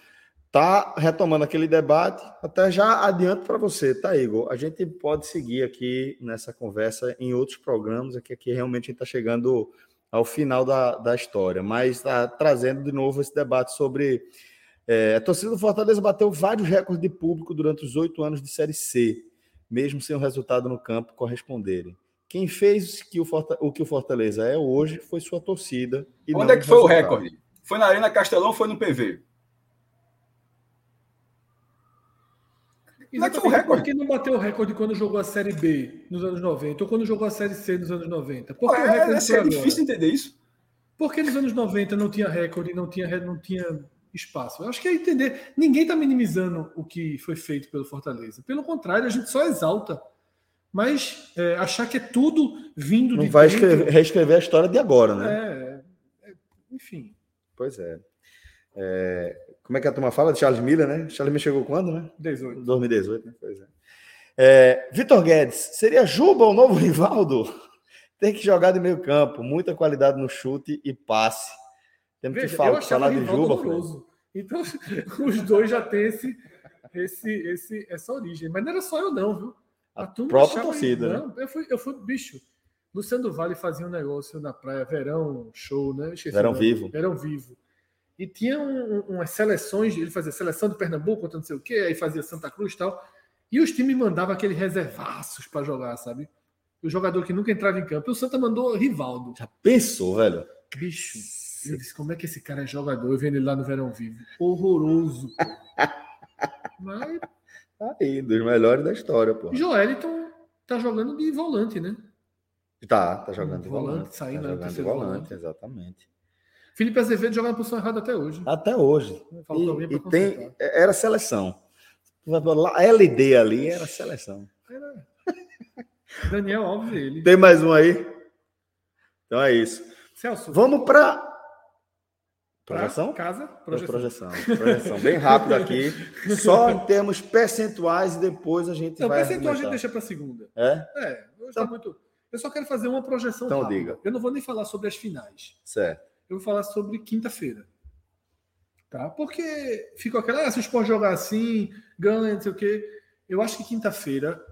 Tá retomando aquele debate. Até já adianto para você, tá, Igor? A gente pode seguir aqui nessa conversa em outros programas, aqui, aqui realmente a gente está chegando ao final da, da história, mas está trazendo de novo esse debate sobre. É, a torcida do Fortaleza bateu vários recordes de público durante os oito anos de Série C, mesmo sem o resultado no campo corresponderem. Quem fez que o, o que o Fortaleza é hoje foi sua torcida. Onde é que foi o recorde? Foi na Arena Castelão ou foi no PV? É que foi o recorde? Por que não bateu o recorde quando jogou a Série B nos anos 90 ou quando jogou a Série C nos anos 90? Por que é, o recorde é, é difícil entender isso. Por que nos anos 90 não tinha recorde, não tinha, não tinha espaço? Eu acho que é entender. Ninguém está minimizando o que foi feito pelo Fortaleza. Pelo contrário, a gente só exalta mas é, achar que é tudo vindo Não de vai escrever, reescrever a história de agora, né? É, é, enfim. Pois é. É. Como é que a turma fala de Charles Miller, né? Charles Miller chegou quando, né? 18. 2018, né? Pois é. é Vitor Guedes, seria Juba o novo Rivaldo? Tem que jogar de meio campo, muita qualidade no chute e passe. Temos Veja, que falar, falar de Juba. Horroroso. Então, os dois já têm esse, esse, esse, essa origem. Mas não era só eu, não, viu? A, a própria torcida. Né? Eu, fui, eu fui, bicho. Luciano Vale fazia um negócio na praia, verão show, né? Esqueci verão vivo. Verão vivo. E tinha um, umas seleções, ele fazia seleção de Pernambuco, não sei o quê, aí fazia Santa Cruz e tal. E os times mandavam aqueles reservaços para jogar, sabe? O jogador que nunca entrava em campo. E o Santa mandou Rivaldo. Já pensou, velho? Bicho. Eu disse, como é que esse cara é jogador? Eu vendo ele lá no Verão Vivo. Horroroso. Mas Tá aí, dos melhores da história, pô. Joeliton tá jogando de volante, né? Tá, tá jogando de volante. volante saindo tá jogando de volante, volante, exatamente. Felipe Azevedo joga na posição errada até hoje. Até hoje. E, e tem, era seleção. A LD ali era seleção. Era. Daniel óbvio ele. Tem mais um aí? Então é isso. Celso, Vamos para projeção? Casa, Projeção. projeção. projeção. Bem rápido aqui. Só em termos percentuais e depois a gente Não, vai. percentual a gente argumentar. deixa para segunda. É? É, hoje Então- tá muito. Eu só quero fazer uma projeção Então rápida. diga. Eu não vou nem falar sobre as finais. Certo. Eu vou falar sobre quinta-feira. Tá? Porque ficou aquela, ah, se o Sport jogar assim, ganha, não sei o quê. Eu acho que quinta-feira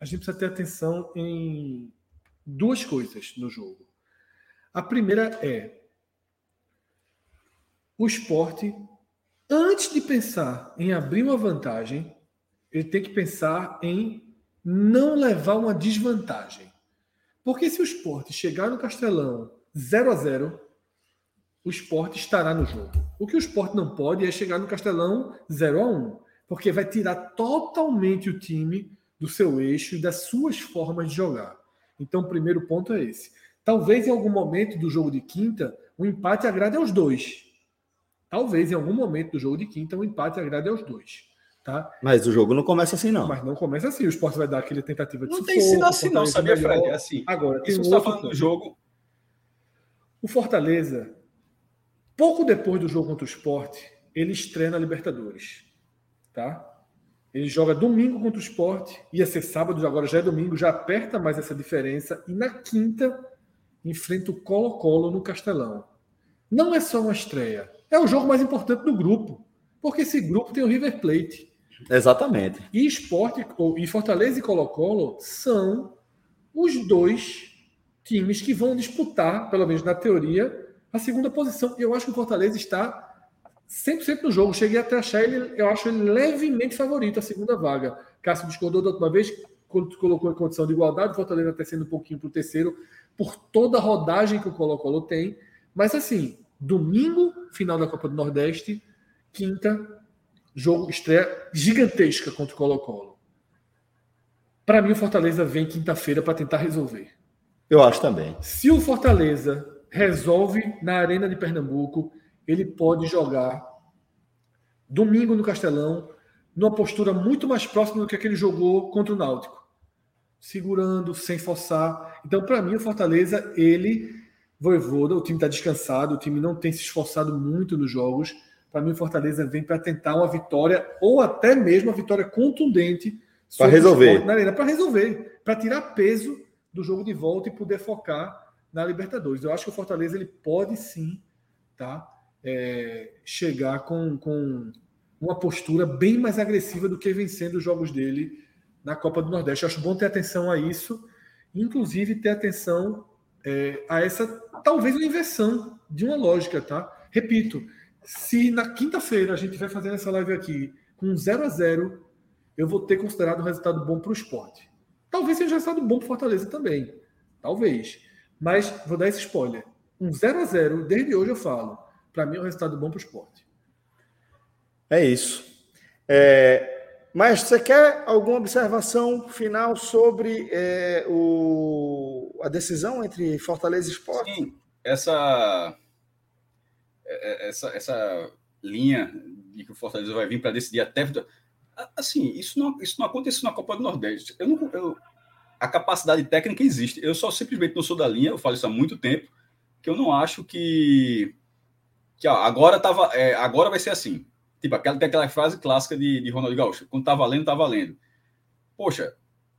a gente precisa ter atenção em duas coisas no jogo. A primeira é o esporte, antes de pensar em abrir uma vantagem, ele tem que pensar em não levar uma desvantagem. Porque se o esporte chegar no Castelão 0 a 0 o esporte estará no jogo. O que o esporte não pode é chegar no Castelão 0 a 1 porque vai tirar totalmente o time do seu eixo e das suas formas de jogar. Então, o primeiro ponto é esse. Talvez em algum momento do jogo de quinta, o empate agrade aos dois. Talvez em algum momento do jogo de quinta, o empate agrade aos dois. Tá? Mas o jogo não começa assim, não. Mas não começa assim. O esporte vai dar aquele tentativa de Não sufoco, tem sido assim, não, sabia, melhor. Fred? É assim. Agora, tem Isso um outro falando do jogo. O Fortaleza, pouco depois do jogo contra o Sport, ele estreia na Libertadores. Tá? Ele joga domingo contra o Sport, ia ser sábado, agora já é domingo, já aperta mais essa diferença. E na quinta, enfrenta o Colo-Colo no Castelão. Não é só uma estreia, é o jogo mais importante do grupo. Porque esse grupo tem o River Plate. Exatamente. E Esporte, ou- e Fortaleza e Colo-Colo são os dois times que vão disputar, pelo menos na teoria, a segunda posição. Eu acho que o Fortaleza está 100% no jogo. Cheguei até a achar ele, eu acho ele levemente favorito a segunda vaga. Cássio discordou da última vez, quando colocou em condição de igualdade, o Fortaleza até sendo um pouquinho para o terceiro, por toda a rodagem que o Colo-Colo tem. Mas assim, domingo, final da Copa do Nordeste, quinta, jogo estreia gigantesca contra o Colo-Colo. Para mim, o Fortaleza vem quinta-feira para tentar resolver. Eu acho também. Se o Fortaleza resolve na Arena de Pernambuco, ele pode jogar domingo no Castelão, numa postura muito mais próxima do que aquele jogou contra o Náutico. Segurando, sem forçar. Então, para mim, o Fortaleza, ele, Voivoda, o time está descansado, o time não tem se esforçado muito nos jogos. Para mim, o Fortaleza vem para tentar uma vitória, ou até mesmo uma vitória contundente o resolver. Sport na Arena, para resolver, para tirar peso do jogo de volta e poder focar na Libertadores. Eu acho que o Fortaleza ele pode sim tá, é, chegar com, com uma postura bem mais agressiva do que vencendo os jogos dele na Copa do Nordeste. Eu acho bom ter atenção a isso, inclusive ter atenção é, a essa, talvez, uma inversão de uma lógica. Tá? Repito, se na quinta-feira a gente vai fazendo essa live aqui com 0 a 0 eu vou ter considerado um resultado bom para o esporte. Talvez seja um resultado bom para Fortaleza também. Talvez. Mas vou dar esse spoiler. Um 0 a 0 desde hoje eu falo. Para mim é um resultado bom para o esporte. É isso. É, mas você quer alguma observação final sobre é, o, a decisão entre Fortaleza e Sport? Sim, essa, é- é- essa, essa linha de que o Fortaleza vai vir para decidir até. Assim, isso não, isso não aconteceu na Copa do Nordeste. Eu não, eu- a capacidade técnica existe. Eu só simplesmente não sou da linha, eu falo isso há muito tempo, que eu não acho que. que ó, agora, tava, é, agora vai ser assim. Tipo, aquela, tem aquela frase clássica de, de Ronald Gaúcho: quando tá valendo, tá valendo. Poxa,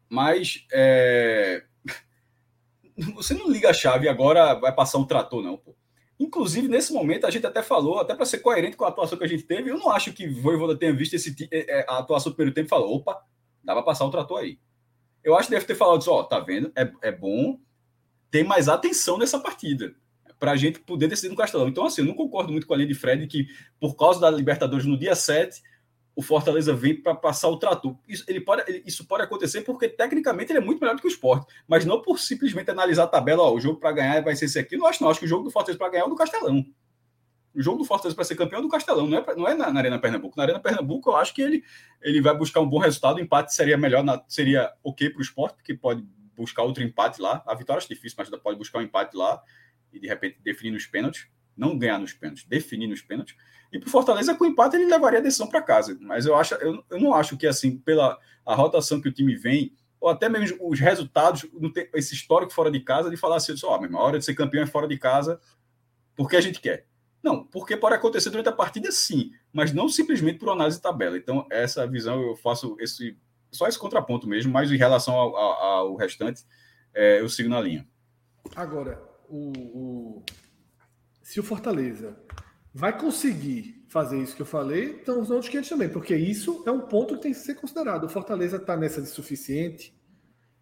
mas. é, você não liga a chave e agora vai passar um trator, não, pô. Inclusive, nesse momento, a gente até falou, até para ser coerente com a atuação que a gente teve, eu não acho que Voivoda tenha visto esse, é, é, a atuação do primeiro tempo e falou, opa, dá para passar o trator aí. Eu acho que deve ter falado isso, ó, tá vendo? É, é bom ter mais atenção nessa partida, para a gente poder decidir no Castelão. Então, assim, eu não concordo muito com a linha de Fred que, por causa da Libertadores no dia 7, o Fortaleza vem para passar o trator. Isso, ele pode, isso pode acontecer porque, tecnicamente, ele é muito melhor do que o esporte mas não por simplesmente analisar a tabela, ó, o jogo para ganhar vai ser esse aqui. Não acho, não. Acho que o jogo do Fortaleza para ganhar é o do Castelão. O jogo do Fortaleza para ser campeão é do Castelão, não é, não é na, na Arena Pernambuco. Na Arena Pernambuco, eu acho que ele, ele vai buscar um bom resultado. O empate seria melhor, na- seria ok para o esporte, porque pode buscar outro empate lá. A vitória acho difícil, mas pode buscar um empate lá e de repente definir nos pênaltis. Não ganhar nos pênaltis, definir nos pênaltis. E para o Fortaleza, com o empate, ele levaria a decisão para casa. Mas eu, acho, eu, eu não acho que, assim, pela a rotação que o time vem, ou até mesmo os resultados, esse histórico fora de casa, de falar assim, ó, oh, a hora de ser campeão é fora de casa, porque a gente quer. Não, porque pode acontecer durante a partida, sim, mas não simplesmente por análise de tabela. Então, essa visão eu faço esse só esse contraponto mesmo, mas em relação ao, ao, ao restante, é, eu sigo na linha. Agora, o, o, se o Fortaleza vai conseguir fazer isso que eu falei, então os outros 500 também, porque isso é um ponto que tem que ser considerado. O Fortaleza está nessa de suficiente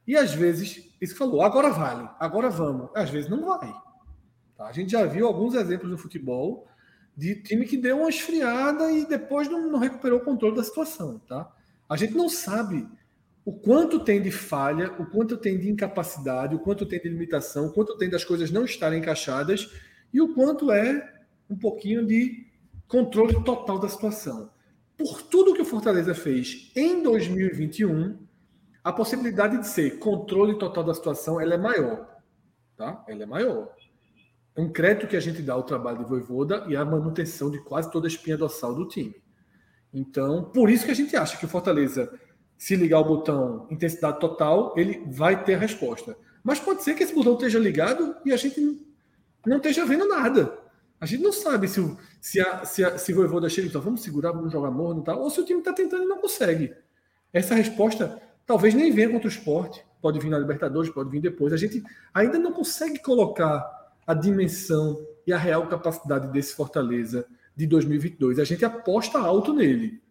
e às vezes, isso que falou, agora vale, agora vamos. Às vezes não vai. Tá? A gente já viu alguns exemplos no futebol de time que deu uma esfriada e depois não, não recuperou o controle da situação. Tá? A gente não sabe o quanto tem de falha, o quanto tem de incapacidade, o quanto tem de limitação, o quanto tem das coisas não estarem encaixadas e o quanto é um pouquinho de controle total da situação. Por tudo que o Fortaleza fez em 2021, a possibilidade de ser controle total da situação ela é maior. Tá? Ela é maior. É um crédito que a gente dá ao trabalho de Voivoda e à manutenção de quase toda a espinha dorsal do time. Então, por isso que a gente acha que o Fortaleza, se ligar o botão intensidade total, ele vai ter a resposta. Mas pode ser que esse botão esteja ligado e a gente não esteja vendo nada. A gente não sabe se se a, se a, se Voivoda chega e fala, vamos segurar, vamos jogar morno e tal, ou se o time está tentando e não consegue. Essa resposta talvez nem venha contra o esporte, pode vir na Libertadores, pode vir depois. A gente ainda não consegue colocar a dimensão e a real capacidade desse Fortaleza de 2022. A gente aposta alto nele.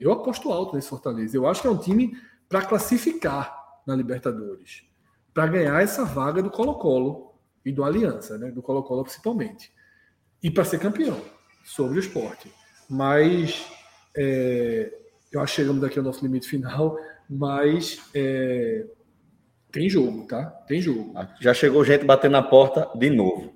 Eu aposto alto nesse Fortaleza. Eu acho que é um time para classificar na Libertadores, para ganhar essa vaga do Colo-Colo e do Aliança, né? do Colo-Colo principalmente, e para ser campeão sobre o esporte. Mas é, eu acho que chegamos aqui ao nosso limite final, mas é, tem jogo, tá? Tem jogo. Já chegou gente batendo na porta de novo.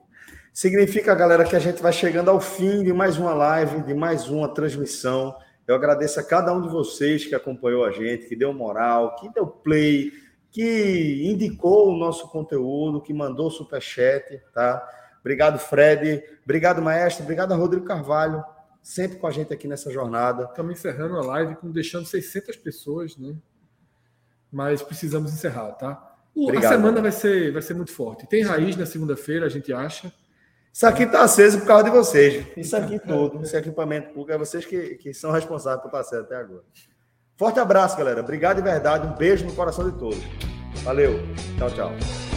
Significa, galera, que a gente vai chegando ao fim de mais uma live, de mais uma transmissão. Eu agradeço a cada um de vocês que acompanhou a gente, que deu moral, que deu play, que indicou o nosso conteúdo, que mandou superchat, tá? Obrigado, Fred. Obrigado, maestro. Obrigado Rodrigo Carvalho, sempre com a gente aqui nessa jornada. Estamos encerrando a live, com deixando 600 pessoas, né? Mas precisamos encerrar, tá? Obrigado, a semana vai ser, vai ser muito forte. Tem raiz na segunda-feira, a gente acha. Isso aqui está aceso por causa de vocês. Isso aqui tudo, esse equipamento público, é vocês que, que são responsáveis por estar certo até agora. Forte abraço, galera. Obrigado de verdade. Um beijo no coração de todos. Valeu. Tchau, tchau.